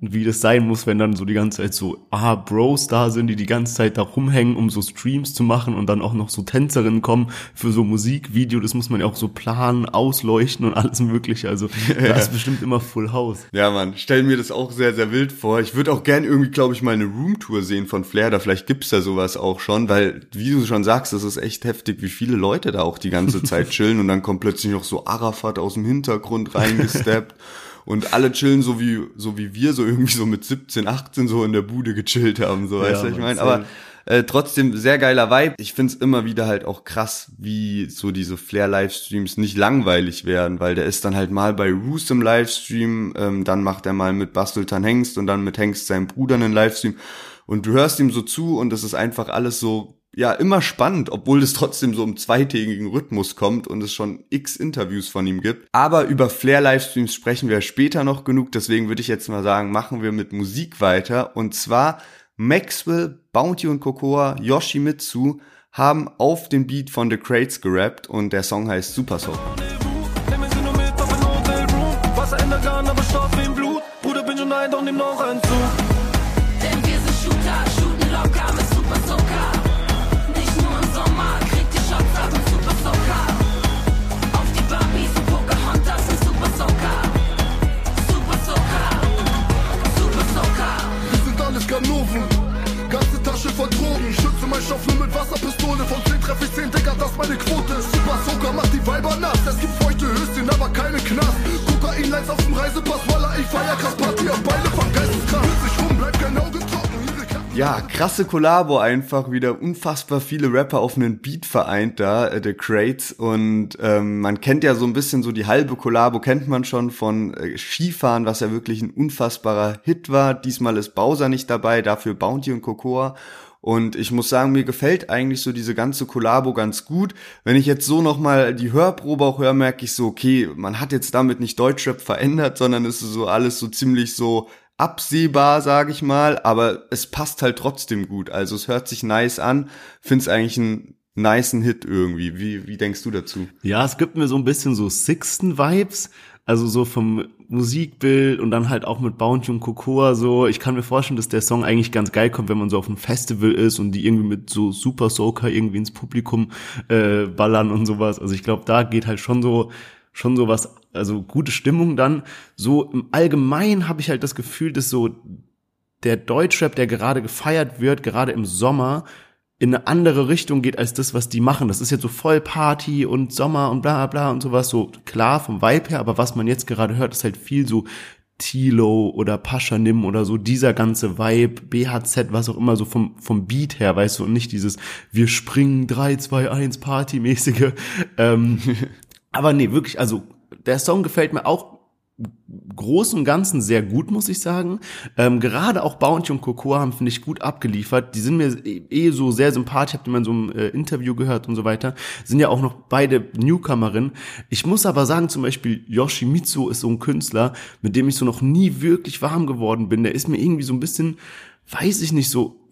wie das sein muss, wenn dann so die ganze Zeit so, ah, Bros da sind, die die ganze Zeit da rumhängen, um so Streams zu machen und dann auch noch so Tänzerinnen kommen für so Musikvideo, das muss man ja auch so planen, ausleuchten und alles mögliche, also *laughs* ja. das ist bestimmt immer Full House. Ja, man, stell mir das auch sehr, sehr wild vor. Ich würde auch gern irgendwie, glaube ich, mal eine Roomtour sehen von Flair, da vielleicht gibt's da sowas auch schon, weil, wie du schon sagst, das ist echt heftig, wie viele Leute da auch die ganze Zeit *laughs* chillen und dann kommt plötzlich noch so Arafat aus dem Hintergrund reingesteppt *laughs* und alle chillen so wie, so wie wir, so irgendwie so mit 17, 18 so in der Bude gechillt haben, so, ja, weißt du, ich meine, aber äh, trotzdem sehr geiler Vibe. Ich find's immer wieder halt auch krass, wie so diese Flair-Livestreams nicht langweilig werden, weil der ist dann halt mal bei Roos im Livestream, ähm, dann macht er mal mit Basteltan Hengst und dann mit Hengst seinem Bruder einen Livestream. Und du hörst ihm so zu und es ist einfach alles so ja immer spannend, obwohl es trotzdem so im zweitägigen Rhythmus kommt und es schon x Interviews von ihm gibt. Aber über Flair Livestreams sprechen wir später noch genug, deswegen würde ich jetzt mal sagen, machen wir mit Musik weiter und zwar Maxwell, Bounty und Cocoa, Yoshimitsu haben auf den Beat von The Crates gerappt und der Song heißt Super Soul. Ja, krasse Kollabo einfach wieder unfassbar viele Rapper auf einen Beat vereint da, äh, The Crates und ähm, man kennt ja so ein bisschen so die halbe Kollabo kennt man schon von äh, Skifahren, was ja wirklich ein unfassbarer Hit war. Diesmal ist Bowser nicht dabei, dafür Bounty und Cocoa und ich muss sagen, mir gefällt eigentlich so diese ganze Kollabo ganz gut. Wenn ich jetzt so nochmal die Hörprobe auch höre, merke ich so, okay, man hat jetzt damit nicht Deutschrap verändert, sondern es ist so alles so ziemlich so absehbar, sage ich mal, aber es passt halt trotzdem gut. Also es hört sich nice an, find's eigentlich ein niceen Hit irgendwie. Wie, wie denkst du dazu? Ja, es gibt mir so ein bisschen so Sixten-Vibes. Also so vom Musikbild und dann halt auch mit Bounty und Cocoa so. Ich kann mir vorstellen, dass der Song eigentlich ganz geil kommt, wenn man so auf einem Festival ist und die irgendwie mit so Super Soaker irgendwie ins Publikum äh, ballern und sowas. Also ich glaube, da geht halt schon so schon so was, also gute Stimmung dann. So im Allgemeinen habe ich halt das Gefühl, dass so der Deutschrap, der gerade gefeiert wird, gerade im Sommer, in eine andere Richtung geht als das, was die machen. Das ist jetzt so voll Party und Sommer und bla bla und sowas, so klar vom Vibe her, aber was man jetzt gerade hört, ist halt viel so Tilo oder Paschanim oder so, dieser ganze Vibe, BHZ, was auch immer, so vom, vom Beat her, weißt du, und nicht dieses wir springen 3, 2, 1 Party-mäßige. Ähm, *laughs* aber nee, wirklich, also der Song gefällt mir auch Großen und Ganzen sehr gut, muss ich sagen. Ähm, gerade auch Bounty und Cocoa haben, finde ich, gut abgeliefert. Die sind mir eh, eh so sehr sympathisch, habt ihr mal in so einem äh, Interview gehört und so weiter. Sind ja auch noch beide Newcomerinnen. Ich muss aber sagen, zum Beispiel Yoshimitsu ist so ein Künstler, mit dem ich so noch nie wirklich warm geworden bin. Der ist mir irgendwie so ein bisschen, weiß ich nicht, so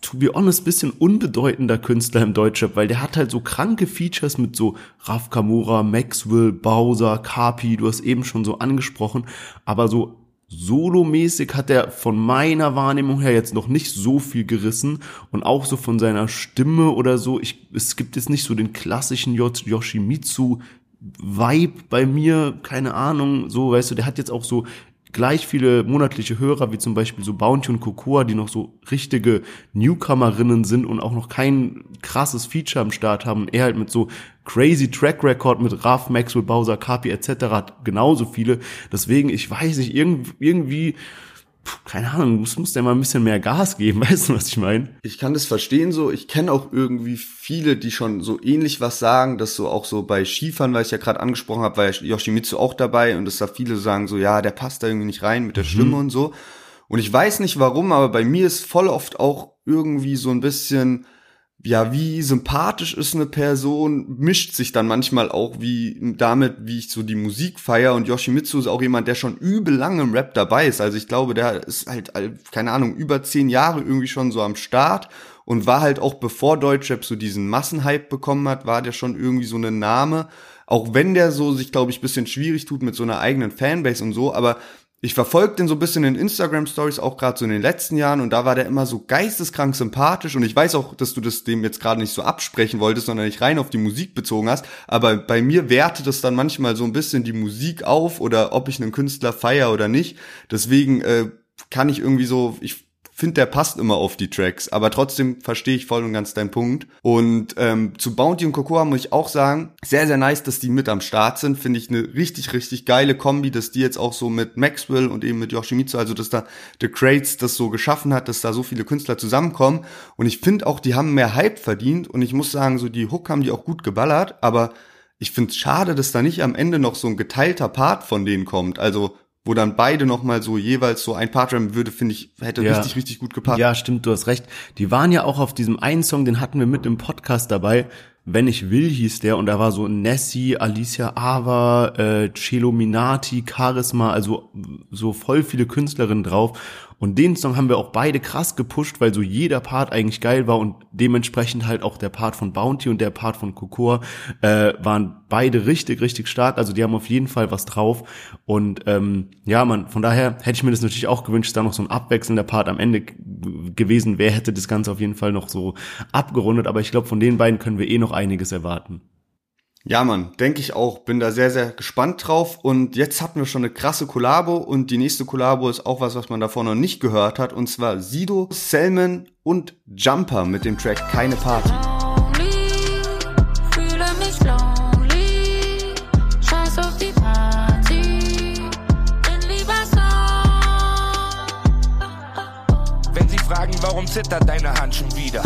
to be honest, bisschen unbedeutender Künstler im Deutschrap, weil der hat halt so kranke Features mit so Raf Kamura, Maxwell, Bowser, Kapi, du hast eben schon so angesprochen, aber so solomäßig hat er von meiner Wahrnehmung her jetzt noch nicht so viel gerissen und auch so von seiner Stimme oder so, ich, es gibt jetzt nicht so den klassischen Yoshimitsu Vibe bei mir, keine Ahnung, so, weißt du, der hat jetzt auch so gleich viele monatliche Hörer wie zum Beispiel so Bounty und Cocoa, die noch so richtige Newcomerinnen sind und auch noch kein krasses Feature am Start haben. er halt mit so crazy Track Record mit Raf, Maxwell, Bowser, Kapi etc. hat genauso viele. Deswegen, ich weiß nicht, irgendwie, irgendwie keine Ahnung, muss, muss der mal ein bisschen mehr Gas geben, *laughs* weißt du, was ich meine? Ich kann das verstehen so. Ich kenne auch irgendwie viele, die schon so ähnlich was sagen, dass so auch so bei Skifahren, weil ich ja gerade angesprochen habe, war Yoshimitsu auch dabei und dass da viele sagen so, ja, der passt da irgendwie nicht rein mit der mhm. Stimme und so. Und ich weiß nicht warum, aber bei mir ist voll oft auch irgendwie so ein bisschen ja, wie sympathisch ist eine Person, mischt sich dann manchmal auch wie damit, wie ich so die Musik feier. Und Yoshimitsu ist auch jemand, der schon übel lange im Rap dabei ist. Also ich glaube, der ist halt, keine Ahnung, über zehn Jahre irgendwie schon so am Start und war halt auch bevor Deutschrap so diesen Massenhype bekommen hat, war der schon irgendwie so ein Name. Auch wenn der so sich, glaube ich, bisschen schwierig tut mit so einer eigenen Fanbase und so, aber ich verfolge den so ein bisschen in Instagram Stories auch gerade so in den letzten Jahren. Und da war der immer so geisteskrank sympathisch. Und ich weiß auch, dass du das dem jetzt gerade nicht so absprechen wolltest, sondern nicht rein auf die Musik bezogen hast, aber bei mir wertet das dann manchmal so ein bisschen die Musik auf oder ob ich einen Künstler feier oder nicht. Deswegen äh, kann ich irgendwie so, ich finde, der passt immer auf die Tracks, aber trotzdem verstehe ich voll und ganz deinen Punkt. Und ähm, zu Bounty und Cocoa muss ich auch sagen, sehr, sehr nice, dass die mit am Start sind. Finde ich eine richtig, richtig geile Kombi, dass die jetzt auch so mit Maxwell und eben mit Yoshimitsu, also dass da The Crates das so geschaffen hat, dass da so viele Künstler zusammenkommen. Und ich finde auch, die haben mehr Hype verdient und ich muss sagen, so die Hook haben die auch gut geballert, aber ich finde es schade, dass da nicht am Ende noch so ein geteilter Part von denen kommt. Also wo dann beide noch mal so jeweils so ein Part rammen würde, finde ich, hätte ja. richtig, richtig gut gepasst. Ja, stimmt, du hast recht. Die waren ja auch auf diesem einen Song, den hatten wir mit im Podcast dabei. Wenn ich will hieß der und da war so Nessie, Alicia Ava, äh, Celo Minati, Charisma, also so voll viele Künstlerinnen drauf und den Song haben wir auch beide krass gepusht, weil so jeder Part eigentlich geil war und dementsprechend halt auch der Part von Bounty und der Part von Cocoa äh, waren beide richtig, richtig stark. Also die haben auf jeden Fall was drauf. Und ähm, ja, man, von daher hätte ich mir das natürlich auch gewünscht, da noch so ein abwechselnder Part am Ende gewesen wäre, hätte das Ganze auf jeden Fall noch so abgerundet. Aber ich glaube, von den beiden können wir eh noch einiges erwarten. Ja, Mann, denke ich auch. Bin da sehr, sehr gespannt drauf. Und jetzt hatten wir schon eine krasse Kollabo und die nächste Kollabo ist auch was, was man davor noch nicht gehört hat. Und zwar Sido, Selman und Jumper mit dem Track Keine Party. Wenn Sie fragen, warum zittert deine Hand schon wieder?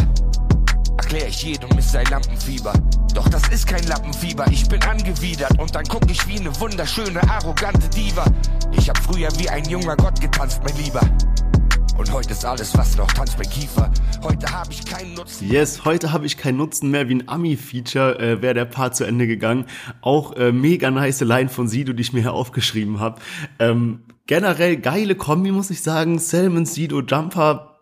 Erklär ich jedem, es sei Lampenfieber. Doch das ist kein Lampenfieber, ich bin angewidert und dann guck ich wie eine wunderschöne, arrogante Diva. Ich hab früher wie ein junger Gott getanzt, mein Lieber. Und heute ist alles, was noch tanzt bei Kiefer. Heute habe ich keinen Nutzen. Yes, heute habe ich keinen Nutzen mehr. Wie ein Ami-Feature äh, wäre der Part zu Ende gegangen. Auch äh, mega nice Line von Sido, die ich mir hier *laughs* aufgeschrieben habe. Ähm, generell geile Kombi, muss ich sagen. Salmon, Sido, Jumper,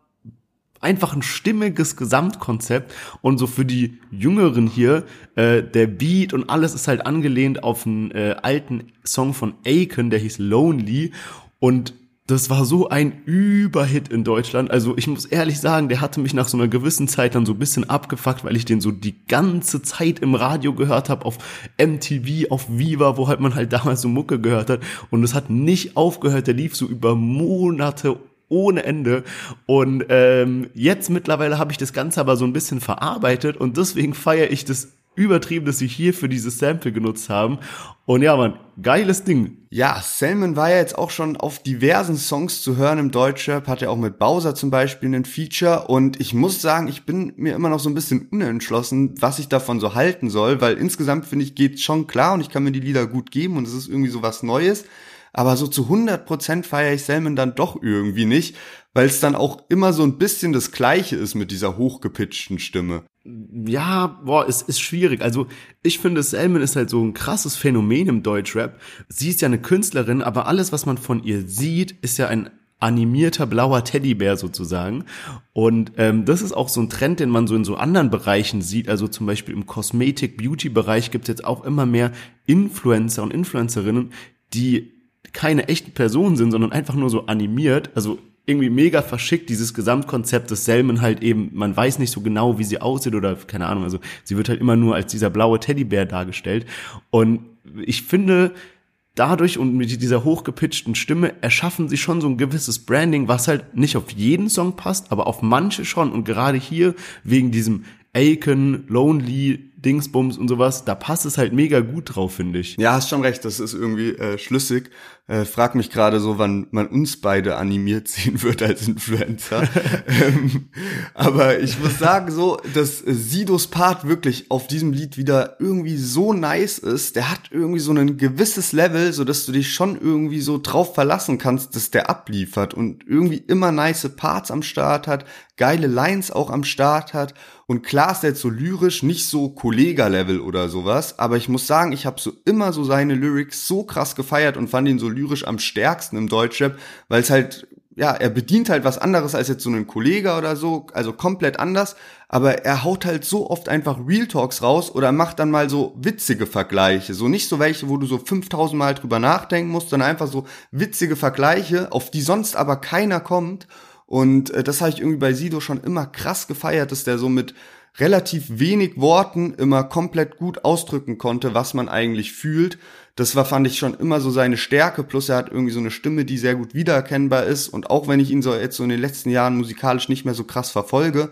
einfach ein stimmiges Gesamtkonzept und so für die Jüngeren hier, äh, der Beat und alles ist halt angelehnt auf einen äh, alten Song von Aiken, der hieß Lonely und das war so ein Überhit in Deutschland. Also ich muss ehrlich sagen, der hatte mich nach so einer gewissen Zeit dann so ein bisschen abgefuckt, weil ich den so die ganze Zeit im Radio gehört habe, auf MTV, auf Viva, wo halt man halt damals so Mucke gehört hat. Und es hat nicht aufgehört, der lief so über Monate ohne Ende. Und ähm, jetzt mittlerweile habe ich das Ganze aber so ein bisschen verarbeitet und deswegen feiere ich das übertrieben, dass sie hier für dieses Sample genutzt haben. Und ja, man, geiles Ding. Ja, Selman war ja jetzt auch schon auf diversen Songs zu hören im Deutschrap, hat ja auch mit Bowser zum Beispiel einen Feature und ich muss sagen, ich bin mir immer noch so ein bisschen unentschlossen, was ich davon so halten soll, weil insgesamt finde ich, geht schon klar und ich kann mir die Lieder gut geben und es ist irgendwie so was Neues aber so zu 100% feiere ich Selman dann doch irgendwie nicht, weil es dann auch immer so ein bisschen das Gleiche ist mit dieser hochgepitchten Stimme. Ja, boah, es ist schwierig. Also ich finde, Selman ist halt so ein krasses Phänomen im Deutschrap. Sie ist ja eine Künstlerin, aber alles, was man von ihr sieht, ist ja ein animierter blauer Teddybär sozusagen. Und ähm, das ist auch so ein Trend, den man so in so anderen Bereichen sieht. Also zum Beispiel im Cosmetic-Beauty-Bereich gibt es jetzt auch immer mehr Influencer und Influencerinnen, die keine echten Personen sind, sondern einfach nur so animiert. Also irgendwie mega verschickt, dieses Gesamtkonzept des Selmen halt eben, man weiß nicht so genau, wie sie aussieht oder keine Ahnung, also sie wird halt immer nur als dieser blaue Teddybär dargestellt und ich finde, dadurch und mit dieser hochgepitchten Stimme erschaffen sie schon so ein gewisses Branding, was halt nicht auf jeden Song passt, aber auf manche schon. Und gerade hier wegen diesem Aiken, Lonely, Dingsbums und sowas, da passt es halt mega gut drauf, finde ich. Ja, hast schon recht, das ist irgendwie äh, schlüssig. Äh, frag mich gerade so, wann man uns beide animiert sehen wird als Influencer. *laughs* ähm, aber ich muss sagen so, dass Sidos Part wirklich auf diesem Lied wieder irgendwie so nice ist. Der hat irgendwie so ein gewisses Level, so dass du dich schon irgendwie so drauf verlassen kannst, dass der abliefert und irgendwie immer nice Parts am Start hat, geile Lines auch am Start hat und klar ist er jetzt so lyrisch, nicht so Kollega-Level oder sowas, aber ich muss sagen, ich habe so immer so seine Lyrics so krass gefeiert und fand ihn so lyrisch am stärksten im Deutschrap, weil es halt, ja, er bedient halt was anderes als jetzt so ein Kollege oder so, also komplett anders, aber er haut halt so oft einfach Real Talks raus oder macht dann mal so witzige Vergleiche, so nicht so welche, wo du so 5000 Mal drüber nachdenken musst, sondern einfach so witzige Vergleiche, auf die sonst aber keiner kommt und äh, das habe ich irgendwie bei Sido schon immer krass gefeiert, dass der so mit relativ wenig Worten immer komplett gut ausdrücken konnte, was man eigentlich fühlt. Das war, fand ich schon immer so seine Stärke. Plus er hat irgendwie so eine Stimme, die sehr gut wiedererkennbar ist. Und auch wenn ich ihn so jetzt so in den letzten Jahren musikalisch nicht mehr so krass verfolge,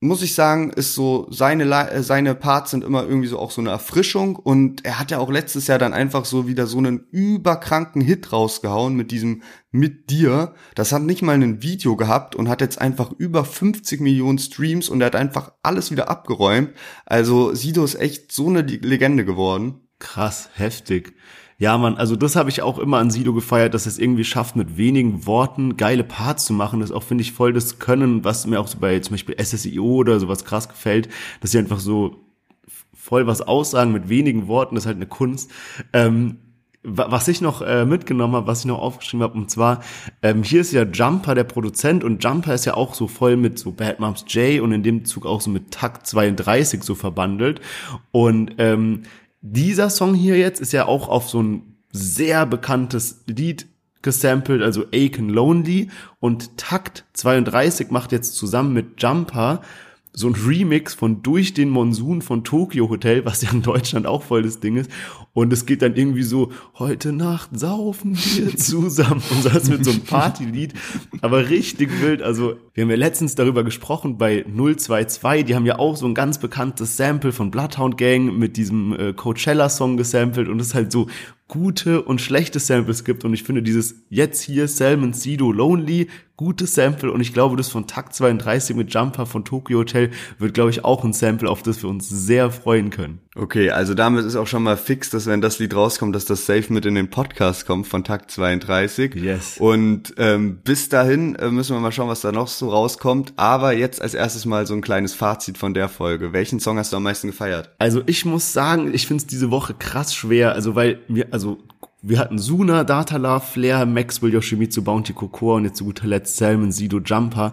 muss ich sagen, ist so seine äh, seine Parts sind immer irgendwie so auch so eine Erfrischung und er hat ja auch letztes Jahr dann einfach so wieder so einen überkranken Hit rausgehauen mit diesem mit dir. Das hat nicht mal ein Video gehabt und hat jetzt einfach über 50 Millionen Streams und er hat einfach alles wieder abgeräumt. Also Sido ist echt so eine Legende geworden. Krass, heftig. Ja, man, also das habe ich auch immer an Sido gefeiert, dass es irgendwie schafft, mit wenigen Worten geile Parts zu machen. Das ist auch, finde ich, voll das Können, was mir auch so bei zum Beispiel SSIO oder sowas krass gefällt, dass sie einfach so voll was aussagen mit wenigen Worten, das ist halt eine Kunst. Ähm, was ich noch äh, mitgenommen habe, was ich noch aufgeschrieben habe, und zwar, ähm, hier ist ja Jumper der Produzent und Jumper ist ja auch so voll mit so Bad Moms J und in dem Zug auch so mit Takt 32 so verbandelt. Und ähm, dieser Song hier jetzt ist ja auch auf so ein sehr bekanntes Lied gesampelt, also Aiken Lonely und Takt 32 macht jetzt zusammen mit Jumper so ein Remix von Durch den Monsun von Tokyo Hotel, was ja in Deutschland auch voll das Ding ist. Und es geht dann irgendwie so, heute Nacht saufen wir *laughs* zusammen und so als mit so einem Partylied. Aber richtig wild. Also, wir haben ja letztens darüber gesprochen bei 022. Die haben ja auch so ein ganz bekanntes Sample von Bloodhound Gang mit diesem äh, Coachella-Song gesampelt. Und es halt so gute und schlechte Samples gibt. Und ich finde dieses jetzt hier Salmon Sido Lonely, gutes Sample. Und ich glaube, das von Takt 32 mit Jumper von Tokyo Hotel wird, glaube ich, auch ein Sample, auf das wir uns sehr freuen können. Okay, also damit ist auch schon mal fix, dass wenn das Lied rauskommt, dass das safe mit in den Podcast kommt von Takt 32. Yes. Und ähm, bis dahin äh, müssen wir mal schauen, was da noch so rauskommt. Aber jetzt als erstes mal so ein kleines Fazit von der Folge. Welchen Song hast du am meisten gefeiert? Also ich muss sagen, ich finde es diese Woche krass schwer. Also weil mir, also wir hatten Suna, Datala, Flair, Maxwell, Yoshimitsu, Bounty, Cocoa und jetzt zu guter Letzt Salmon, Sido, Jumper.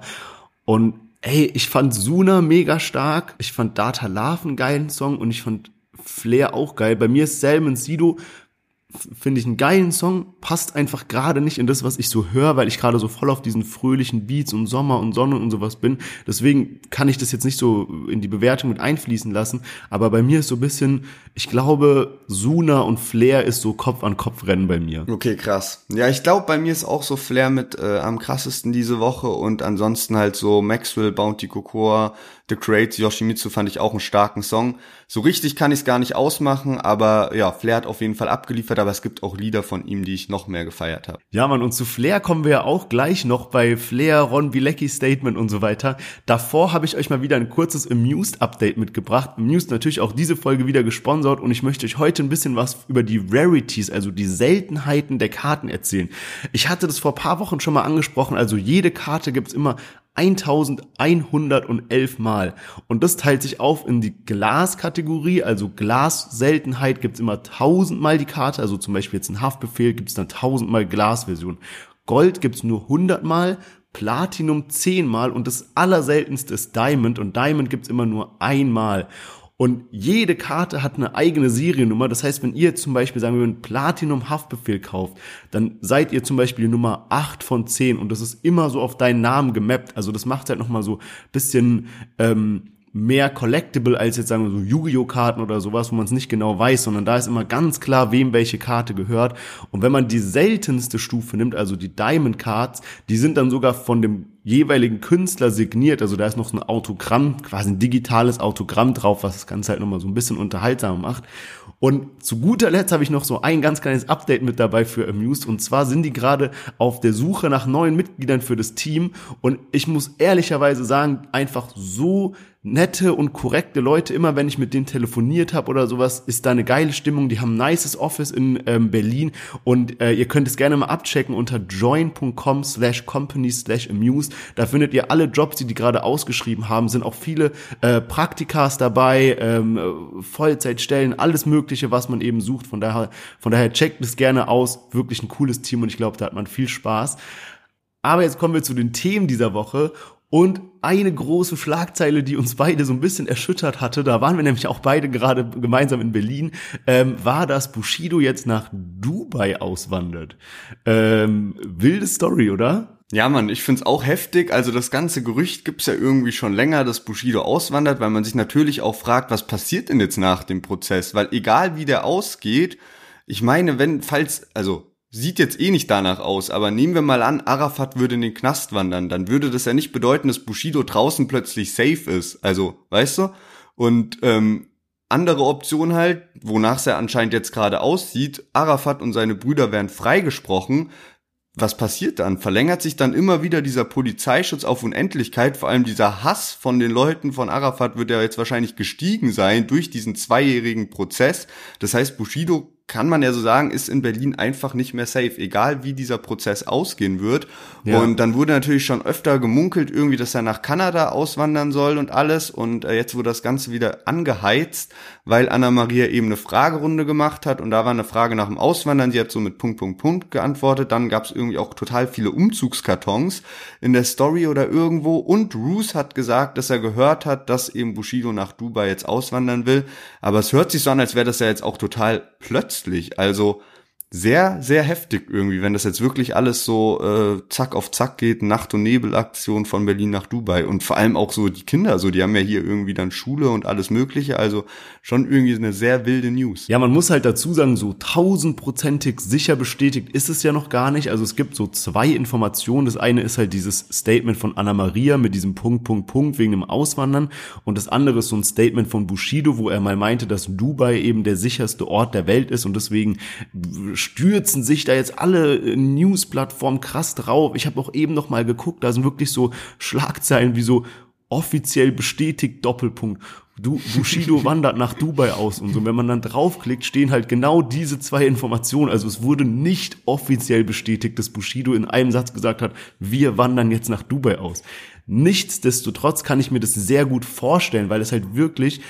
Und ey, ich fand Suna mega stark, ich fand Data Love einen geilen Song und ich fand Flair auch geil. Bei mir ist Salmon Sido finde ich einen geilen Song, passt einfach gerade nicht in das, was ich so höre, weil ich gerade so voll auf diesen fröhlichen Beats und Sommer und Sonne und sowas bin. Deswegen kann ich das jetzt nicht so in die Bewertung mit einfließen lassen. Aber bei mir ist so ein bisschen, ich glaube, Suna und Flair ist so Kopf an Kopf rennen bei mir. Okay, krass. Ja, ich glaube, bei mir ist auch so Flair mit äh, am krassesten diese Woche und ansonsten halt so Maxwell, Bounty Cocoa, The Crates, Yoshimitsu fand ich auch einen starken Song. So richtig kann ich es gar nicht ausmachen, aber ja, Flair hat auf jeden Fall abgeliefert, aber es gibt auch Lieder von ihm, die ich noch mehr gefeiert habe. Ja, man, und zu Flair kommen wir ja auch gleich noch bei Flair, Ron Bilecki Statement und so weiter. Davor habe ich euch mal wieder ein kurzes Amused-Update mitgebracht. Amused natürlich auch diese Folge wieder gesponsert und ich möchte euch heute ein bisschen was über die Rarities, also die Seltenheiten der Karten erzählen. Ich hatte das vor paar Wochen schon mal angesprochen, also jede Karte gibt's immer 1111 Mal. Und das teilt sich auf in die Glaskategorie, also Glas-Seltenheit gibt's immer 1000 Mal die Karte, also zum Beispiel jetzt ein Haftbefehl gibt's dann 1000 Mal Glasversion. Gold gibt's nur 100 Mal, Platinum 10 Mal und das allerseltenste ist Diamond und Diamond gibt's immer nur einmal. Und jede Karte hat eine eigene Seriennummer. Das heißt, wenn ihr zum Beispiel, sagen wir, einen Platinum-Haftbefehl kauft, dann seid ihr zum Beispiel Nummer 8 von 10 und das ist immer so auf deinen Namen gemappt. Also das macht halt nochmal so bisschen ähm, mehr collectible als jetzt sagen wir so Yu-Gi-Oh! Karten oder sowas, wo man es nicht genau weiß, sondern da ist immer ganz klar, wem welche Karte gehört. Und wenn man die seltenste Stufe nimmt, also die Diamond Cards, die sind dann sogar von dem jeweiligen Künstler signiert. Also da ist noch so ein Autogramm, quasi ein digitales Autogramm drauf, was das Ganze halt nochmal so ein bisschen unterhaltsamer macht. Und zu guter Letzt habe ich noch so ein ganz kleines Update mit dabei für Amused. Und zwar sind die gerade auf der Suche nach neuen Mitgliedern für das Team. Und ich muss ehrlicherweise sagen, einfach so nette und korrekte Leute. Immer wenn ich mit denen telefoniert habe oder sowas, ist da eine geile Stimmung. Die haben ein nices Office in ähm, Berlin und äh, ihr könnt es gerne mal abchecken unter join.com slash company slash amuse. Da findet ihr alle Jobs, die die gerade ausgeschrieben haben. Sind auch viele äh, Praktikas dabei, ähm, Vollzeitstellen, alles Mögliche, was man eben sucht. Von daher, von daher checkt es gerne aus. Wirklich ein cooles Team und ich glaube, da hat man viel Spaß. Aber jetzt kommen wir zu den Themen dieser Woche und eine große Schlagzeile, die uns beide so ein bisschen erschüttert hatte, da waren wir nämlich auch beide gerade gemeinsam in Berlin, ähm, war, dass Bushido jetzt nach Dubai auswandert. Ähm, wilde Story, oder? Ja, Mann, ich find's auch heftig. Also das ganze Gerücht gibt's ja irgendwie schon länger, dass Bushido auswandert, weil man sich natürlich auch fragt, was passiert denn jetzt nach dem Prozess? Weil egal wie der ausgeht, ich meine, wenn, falls, also Sieht jetzt eh nicht danach aus, aber nehmen wir mal an, Arafat würde in den Knast wandern, dann würde das ja nicht bedeuten, dass Bushido draußen plötzlich safe ist. Also, weißt du? Und ähm, andere Option halt, wonach es ja anscheinend jetzt gerade aussieht, Arafat und seine Brüder werden freigesprochen. Was passiert dann? Verlängert sich dann immer wieder dieser Polizeischutz auf Unendlichkeit? Vor allem dieser Hass von den Leuten von Arafat wird ja jetzt wahrscheinlich gestiegen sein durch diesen zweijährigen Prozess. Das heißt, Bushido kann man ja so sagen, ist in Berlin einfach nicht mehr safe, egal wie dieser Prozess ausgehen wird. Ja. Und dann wurde natürlich schon öfter gemunkelt, irgendwie, dass er nach Kanada auswandern soll und alles. Und äh, jetzt wurde das Ganze wieder angeheizt, weil Anna-Maria eben eine Fragerunde gemacht hat und da war eine Frage nach dem Auswandern. Sie hat so mit Punkt, Punkt, Punkt geantwortet. Dann gab es irgendwie auch total viele Umzugskartons in der Story oder irgendwo. Und Roos hat gesagt, dass er gehört hat, dass eben Bushido nach Dubai jetzt auswandern will. Aber es hört sich so an, als wäre das ja jetzt auch total plötzlich plötzlich. Also sehr, sehr heftig irgendwie, wenn das jetzt wirklich alles so äh, zack auf zack geht, Nacht- und Nebelaktion von Berlin nach Dubai und vor allem auch so die Kinder, so die haben ja hier irgendwie dann Schule und alles Mögliche, also schon irgendwie eine sehr wilde News. Ja, man muss halt dazu sagen, so tausendprozentig sicher bestätigt ist es ja noch gar nicht. Also es gibt so zwei Informationen. Das eine ist halt dieses Statement von Anna Maria mit diesem Punkt, Punkt, Punkt wegen dem Auswandern und das andere ist so ein Statement von Bushido, wo er mal meinte, dass Dubai eben der sicherste Ort der Welt ist und deswegen stürzen sich da jetzt alle äh, News-Plattformen krass drauf. Ich habe auch eben noch mal geguckt, da sind wirklich so Schlagzeilen wie so offiziell bestätigt Doppelpunkt. Du, Bushido *laughs* wandert nach Dubai aus und so. Wenn man dann draufklickt, stehen halt genau diese zwei Informationen. Also es wurde nicht offiziell bestätigt, dass Bushido in einem Satz gesagt hat, wir wandern jetzt nach Dubai aus. Nichtsdestotrotz kann ich mir das sehr gut vorstellen, weil es halt wirklich,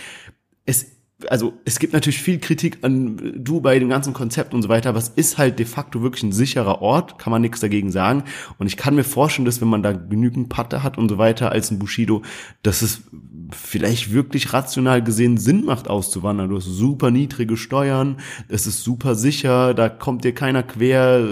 es also es gibt natürlich viel Kritik an Dubai, dem ganzen Konzept und so weiter, aber es ist halt de facto wirklich ein sicherer Ort, kann man nichts dagegen sagen. Und ich kann mir vorstellen, dass wenn man da genügend Patte hat und so weiter als ein Bushido, dass es vielleicht wirklich rational gesehen Sinn macht auszuwandern. Du hast super niedrige Steuern, es ist super sicher, da kommt dir keiner quer.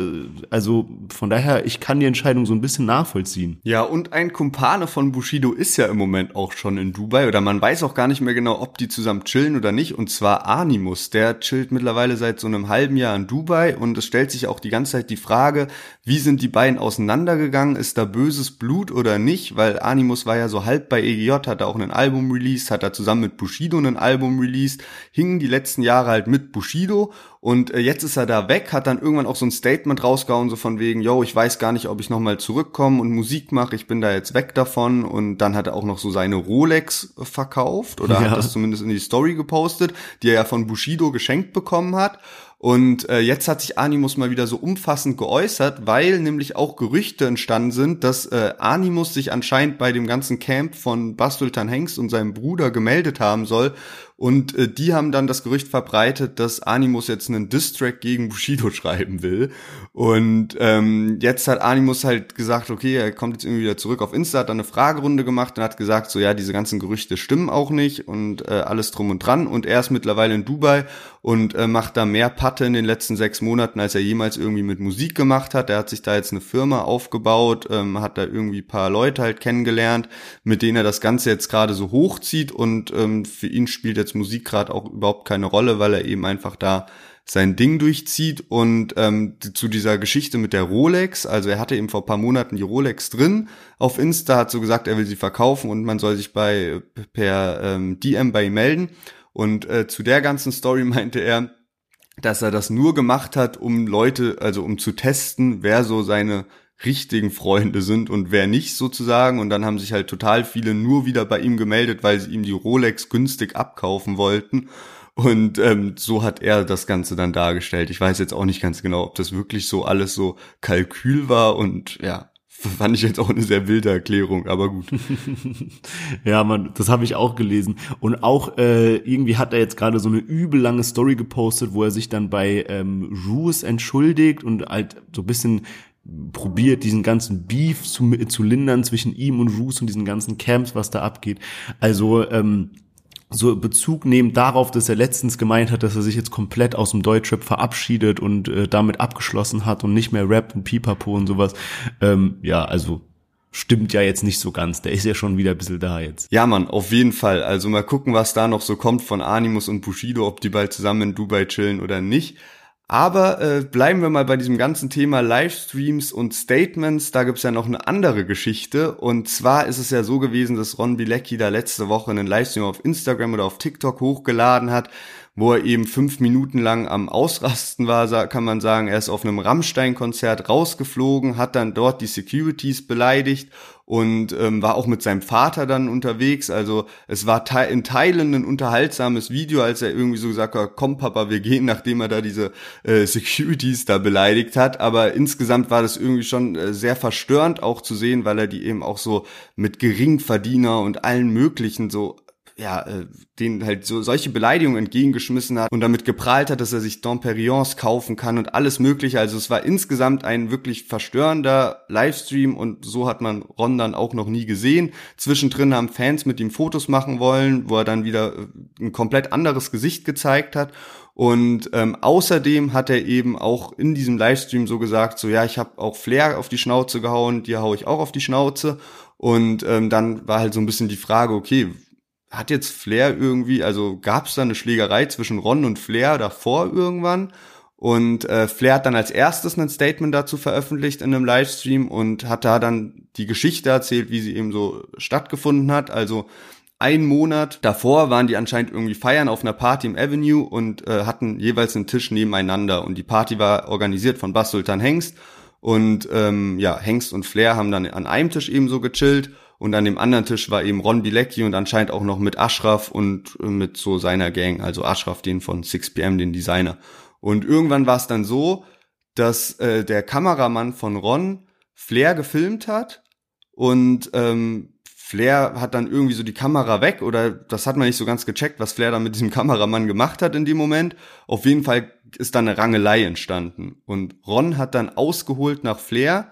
Also von daher, ich kann die Entscheidung so ein bisschen nachvollziehen. Ja, und ein Kumpane von Bushido ist ja im Moment auch schon in Dubai oder man weiß auch gar nicht mehr genau, ob die zusammen chillen oder nicht. Und zwar Animus, der chillt mittlerweile seit so einem halben Jahr in Dubai und es stellt sich auch die ganze Zeit die Frage, wie sind die beiden auseinandergegangen? Ist da böses Blut oder nicht? Weil Animus war ja so halb bei EGJ, hat er auch einen Album released, hat er zusammen mit Bushido ein Album released, hingen die letzten Jahre halt mit Bushido und äh, jetzt ist er da weg, hat dann irgendwann auch so ein Statement rausgehauen, so von wegen, yo, ich weiß gar nicht, ob ich nochmal zurückkomme und Musik mache, ich bin da jetzt weg davon und dann hat er auch noch so seine Rolex verkauft oder ja. hat das zumindest in die Story gepostet, die er ja von Bushido geschenkt bekommen hat und äh, jetzt hat sich Animus mal wieder so umfassend geäußert, weil nämlich auch Gerüchte entstanden sind, dass äh, Animus sich anscheinend bei dem ganzen Camp von Bastultan Hengst und seinem Bruder gemeldet haben soll und äh, die haben dann das Gerücht verbreitet, dass Animus jetzt einen Distrack gegen Bushido *laughs* schreiben will. Und ähm, jetzt hat Animus halt gesagt, okay, er kommt jetzt irgendwie wieder zurück auf Insta, hat dann eine Fragerunde gemacht und hat gesagt, so ja, diese ganzen Gerüchte stimmen auch nicht und äh, alles drum und dran. Und er ist mittlerweile in Dubai und äh, macht da mehr Part hatte in den letzten sechs Monaten, als er jemals irgendwie mit Musik gemacht hat. Er hat sich da jetzt eine Firma aufgebaut, ähm, hat da irgendwie paar Leute halt kennengelernt, mit denen er das Ganze jetzt gerade so hochzieht und ähm, für ihn spielt jetzt Musik gerade auch überhaupt keine Rolle, weil er eben einfach da sein Ding durchzieht und ähm, zu dieser Geschichte mit der Rolex, also er hatte eben vor paar Monaten die Rolex drin auf Insta, hat so gesagt, er will sie verkaufen und man soll sich bei per ähm, DM bei ihm melden. Und äh, zu der ganzen Story *laughs* meinte er, dass er das nur gemacht hat, um Leute, also um zu testen, wer so seine richtigen Freunde sind und wer nicht sozusagen. Und dann haben sich halt total viele nur wieder bei ihm gemeldet, weil sie ihm die Rolex günstig abkaufen wollten. Und ähm, so hat er das Ganze dann dargestellt. Ich weiß jetzt auch nicht ganz genau, ob das wirklich so alles so Kalkül war und ja, *laughs* fand ich jetzt auch eine sehr wilde Erklärung, aber gut. *laughs* ja, man, das habe ich auch gelesen. Und auch äh, irgendwie hat er jetzt gerade so eine übel lange Story gepostet, wo er sich dann bei ähm, Roos entschuldigt und halt so ein bisschen probiert, diesen ganzen Beef zu, zu lindern zwischen ihm und Roos und diesen ganzen Camps, was da abgeht. Also ähm, so Bezug nehmen darauf, dass er letztens gemeint hat, dass er sich jetzt komplett aus dem Deutschrap verabschiedet und äh, damit abgeschlossen hat und nicht mehr Rap und Pipapo und sowas. Ähm, ja, also stimmt ja jetzt nicht so ganz. Der ist ja schon wieder ein bisschen da jetzt. Ja, Mann, auf jeden Fall. Also mal gucken, was da noch so kommt von Animus und Bushido, ob die bald zusammen in Dubai chillen oder nicht. Aber äh, bleiben wir mal bei diesem ganzen Thema Livestreams und Statements. Da gibt's ja noch eine andere Geschichte. Und zwar ist es ja so gewesen, dass Ron Bilecki da letzte Woche einen Livestream auf Instagram oder auf TikTok hochgeladen hat, wo er eben fünf Minuten lang am Ausrasten war, kann man sagen. Er ist auf einem Rammstein-Konzert rausgeflogen, hat dann dort die Securities beleidigt und ähm, war auch mit seinem Vater dann unterwegs. Also es war te in Teilen ein unterhaltsames Video, als er irgendwie so gesagt hat, komm Papa, wir gehen, *laughs* nachdem er da diese äh, Securities da beleidigt hat. Aber insgesamt war das irgendwie schon äh, sehr verstörend auch zu sehen, weil er die eben auch so mit Geringverdiener und allen möglichen so ja, äh, den halt so solche Beleidigungen entgegengeschmissen hat und damit geprahlt hat, dass er sich Domperions kaufen kann und alles mögliche. Also es war insgesamt ein wirklich verstörender Livestream und so hat man Ron dann auch noch nie gesehen. Zwischendrin haben Fans mit ihm Fotos machen wollen, wo er dann wieder äh, ein komplett anderes Gesicht gezeigt hat. Und ähm, außerdem hat er eben auch in diesem Livestream so gesagt, so ja, ich habe auch Flair auf die Schnauze gehauen, dir hau ich auch auf die Schnauze. Und ähm, dann war halt so ein bisschen die Frage, okay, hat jetzt Flair irgendwie, also gab es da eine Schlägerei zwischen Ron und Flair davor irgendwann? Und äh, Flair hat dann als erstes ein Statement dazu veröffentlicht in einem Livestream und hat da dann die Geschichte erzählt, wie sie eben so stattgefunden hat. Also ein Monat davor waren die anscheinend irgendwie feiern auf einer Party im Avenue und äh, hatten jeweils einen Tisch nebeneinander. Und die Party war organisiert von Bass Sultan Hengst. Und ähm, ja, Hengst und Flair haben dann an einem Tisch eben so gechillt und an dem anderen Tisch war eben Ron Bilecki und anscheinend auch noch mit Ashraf und äh, mit so seiner Gang, also Ashraf, den von 6pm, den Designer. Und irgendwann war es dann so, dass äh, der Kameramann von Ron Flair gefilmt hat und ähm, Flair hat dann irgendwie so die Kamera weg oder das hat man nicht so ganz gecheckt, was Flair dann mit diesem *laughs* Kameramann gemacht hat in dem Moment. Auf jeden Fall ist dann eine Rangelei entstanden und Ron hat dann ausgeholt nach Flair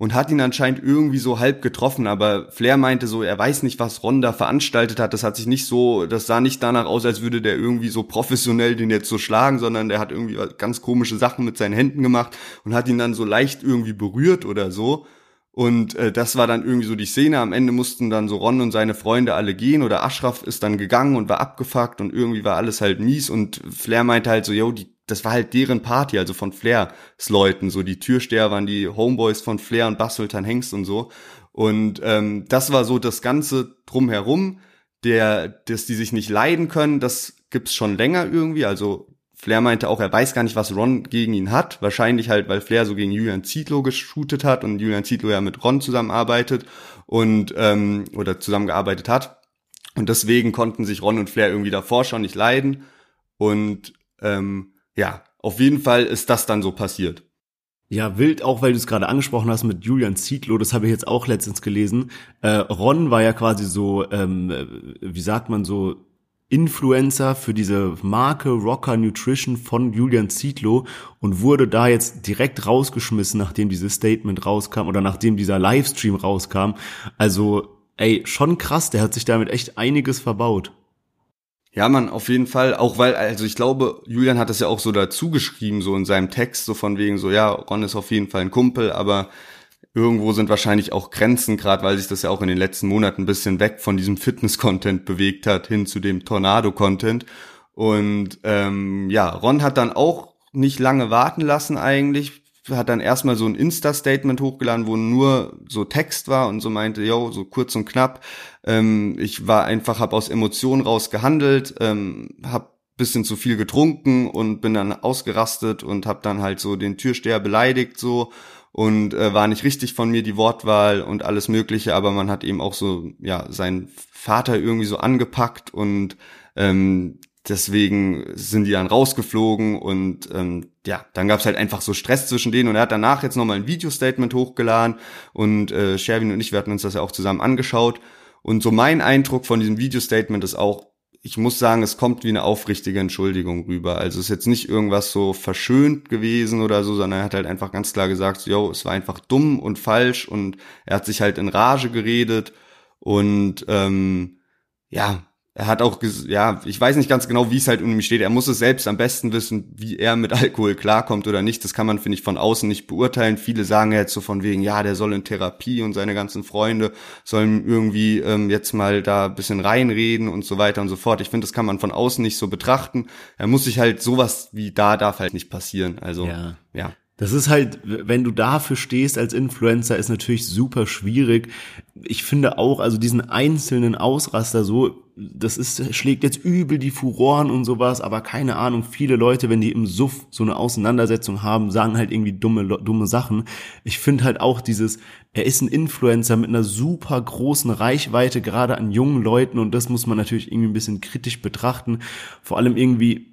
und hat ihn anscheinend irgendwie so halb getroffen, aber Flair meinte so, er weiß nicht, was Ron da veranstaltet hat, das hat sich nicht so, das sah nicht danach aus, als würde der irgendwie so professionell den jetzt so schlagen, sondern der hat irgendwie ganz komische Sachen mit seinen Händen gemacht und hat ihn dann so leicht irgendwie berührt oder so. Und äh, das war dann irgendwie so die Szene. Am Ende mussten dann so Ron und seine Freunde alle gehen oder Ashraf ist dann gegangen und war abgefuckt und irgendwie war alles halt mies und Flair meinte halt so, yo, die das war halt deren Party, also von Flairs Leuten. So die Türsteher waren die Homeboys von Flair und Bassultan Hengst und so. Und ähm, das war so das Ganze drumherum, der, dass die sich nicht leiden können, das gibt's schon länger irgendwie. Also Flair meinte auch, er weiß gar nicht, was Ron gegen ihn hat. Wahrscheinlich halt, weil Flair so gegen Julian Zietlow geshootet hat und Julian Zietlow ja mit Ron zusammenarbeitet und ähm, oder zusammengearbeitet hat. Und deswegen konnten sich Ron und Flair irgendwie davor schon nicht leiden. Und ähm, ja, auf jeden Fall ist das dann so passiert. Ja, wild, auch weil du es gerade angesprochen hast mit Julian Zietlow, das habe ich jetzt auch letztens gelesen. Äh, Ron war ja quasi so, ähm, äh, wie sagt man so, Influencer für diese Marke Rocker Nutrition von Julian Zietlow und wurde da jetzt direkt rausgeschmissen, nachdem dieses Statement rauskam oder nachdem dieser Livestream rauskam. Also, ey, schon krass, der hat sich damit echt einiges verbaut. Ja, man, auf jeden Fall. Auch weil, also ich glaube, Julian hat das ja auch so dazu geschrieben, so in seinem Text, so von wegen so, ja, Ron ist auf jeden Fall ein Kumpel, aber irgendwo sind wahrscheinlich auch Grenzen, gerade weil sich das ja auch in den letzten Monaten ein bisschen weg von diesem Fitness-Content bewegt hat, hin zu dem Tornado-Content. Und ähm, ja, Ron hat dann auch nicht lange warten lassen eigentlich, hat dann erstmal so ein Insta-Statement hochgeladen, wo nur so Text war und so meinte, yo, so kurz und knapp. Ähm, ich war einfach, hab aus Emotionen raus gehandelt, ähm, hab bisschen zu viel getrunken und bin dann ausgerastet und hab dann halt so den Türsteher beleidigt so und äh, war nicht richtig von mir die Wortwahl und alles mögliche, aber man hat eben auch so ja seinen Vater irgendwie so angepackt und ähm, deswegen sind die dann rausgeflogen und ähm, ja, dann gab's halt einfach so Stress zwischen denen und er hat danach jetzt nochmal ein Video-Statement hochgeladen und äh, Sherwin und ich, wir hatten uns das ja auch zusammen angeschaut und so mein Eindruck von diesem Video-Statement ist auch, ich muss sagen, es kommt wie eine aufrichtige Entschuldigung rüber. Also es ist jetzt nicht irgendwas so verschönt gewesen oder so, sondern er hat halt einfach ganz klar gesagt, yo, es war einfach dumm und falsch und er hat sich halt in Rage geredet und ähm, ja, er hat auch, ja, ich weiß nicht ganz genau, wie es halt um ihn steht. Er muss es selbst am besten wissen, wie er mit Alkohol klarkommt oder nicht. Das kann man, finde ich, von außen nicht beurteilen. Viele sagen jetzt so von wegen, ja, der soll in Therapie und seine ganzen Freunde sollen irgendwie ähm, jetzt mal da bisschen reinreden und so weiter und so fort. Ich finde, das kann man von außen nicht so betrachten. Er muss sich halt sowas wie da darf halt nicht passieren. Also, ja. ja. Das ist halt, wenn du dafür stehst als Influencer, ist natürlich super schwierig. Ich finde auch, also diesen einzelnen Ausraster so, das ist, schlägt jetzt übel die Furoren und sowas, aber keine Ahnung, viele Leute, wenn die im Suff so eine Auseinandersetzung haben, sagen halt irgendwie dumme, dumme Sachen. Ich finde halt auch dieses, er ist ein Influencer mit einer super großen Reichweite, gerade an jungen Leuten und das muss man natürlich irgendwie ein bisschen kritisch betrachten. Vor allem irgendwie,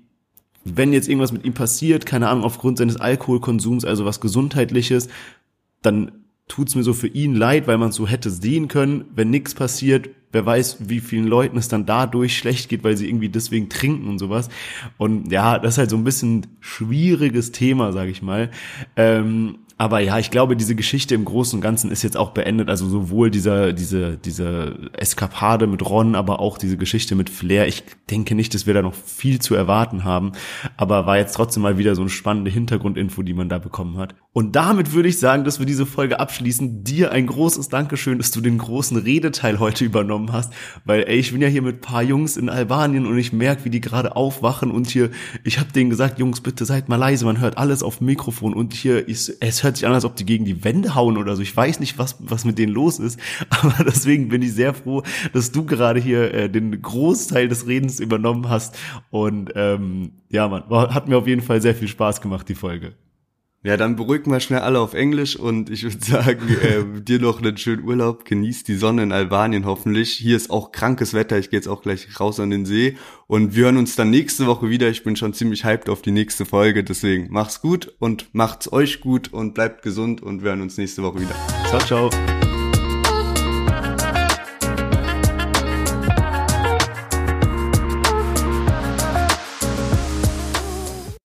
wenn jetzt irgendwas mit ihm passiert, keine Ahnung, aufgrund seines Alkoholkonsums, also was Gesundheitliches, dann tut's mir so für ihn leid, weil man so hätte sehen können, wenn nichts passiert, wer weiß, wie vielen Leuten es dann dadurch schlecht geht, weil sie irgendwie deswegen trinken und sowas. Und ja, das ist halt so ein bisschen schwieriges Thema, sag ich mal. Ähm, aber ja, ich glaube, diese Geschichte im Großen und Ganzen ist jetzt auch beendet. Also sowohl dieser, diese, diese Eskapade mit Ron, aber auch diese Geschichte mit Flair. Ich denke nicht, dass wir da noch viel zu erwarten haben. Aber war jetzt trotzdem mal wieder so eine spannende Hintergrundinfo, die man da bekommen hat. Und damit würde ich sagen, dass wir diese Folge abschließen. Dir ein großes Dankeschön, dass du den großen Redeteil heute übernommen hast. Weil, ey, ich bin ja hier mit paar Jungs in Albanien und ich merke, wie die gerade aufwachen und hier, ich habe denen gesagt, Jungs, bitte seid mal leise, man hört alles auf dem Mikrofon und hier ist, es hört hört sich an, als ob die gegen die Wände hauen oder so. Ich weiß nicht, was, was mit denen los ist. *laughs* Aber deswegen bin ich sehr froh, dass du gerade hier äh, den Großteil des Redens übernommen hast. Und ähm, ja, man, hat mir auf jeden Fall sehr viel Spaß gemacht, die Folge. Ja, dann beruhigen wir schnell alle auf Englisch und ich würde *laughs* sagen, äh, dir noch einen schönen Urlaub, genieß die Sonne in Albanien hoffentlich. Hier ist auch krankes Wetter, ich gehe jetzt auch gleich raus an den See und wir hören uns dann nächste Woche wieder. Ich bin schon ziemlich hyped auf die nächste Folge, deswegen mach's gut und macht's euch gut und bleibt gesund und wir hören uns nächste Woche wieder. Ciao, ciao.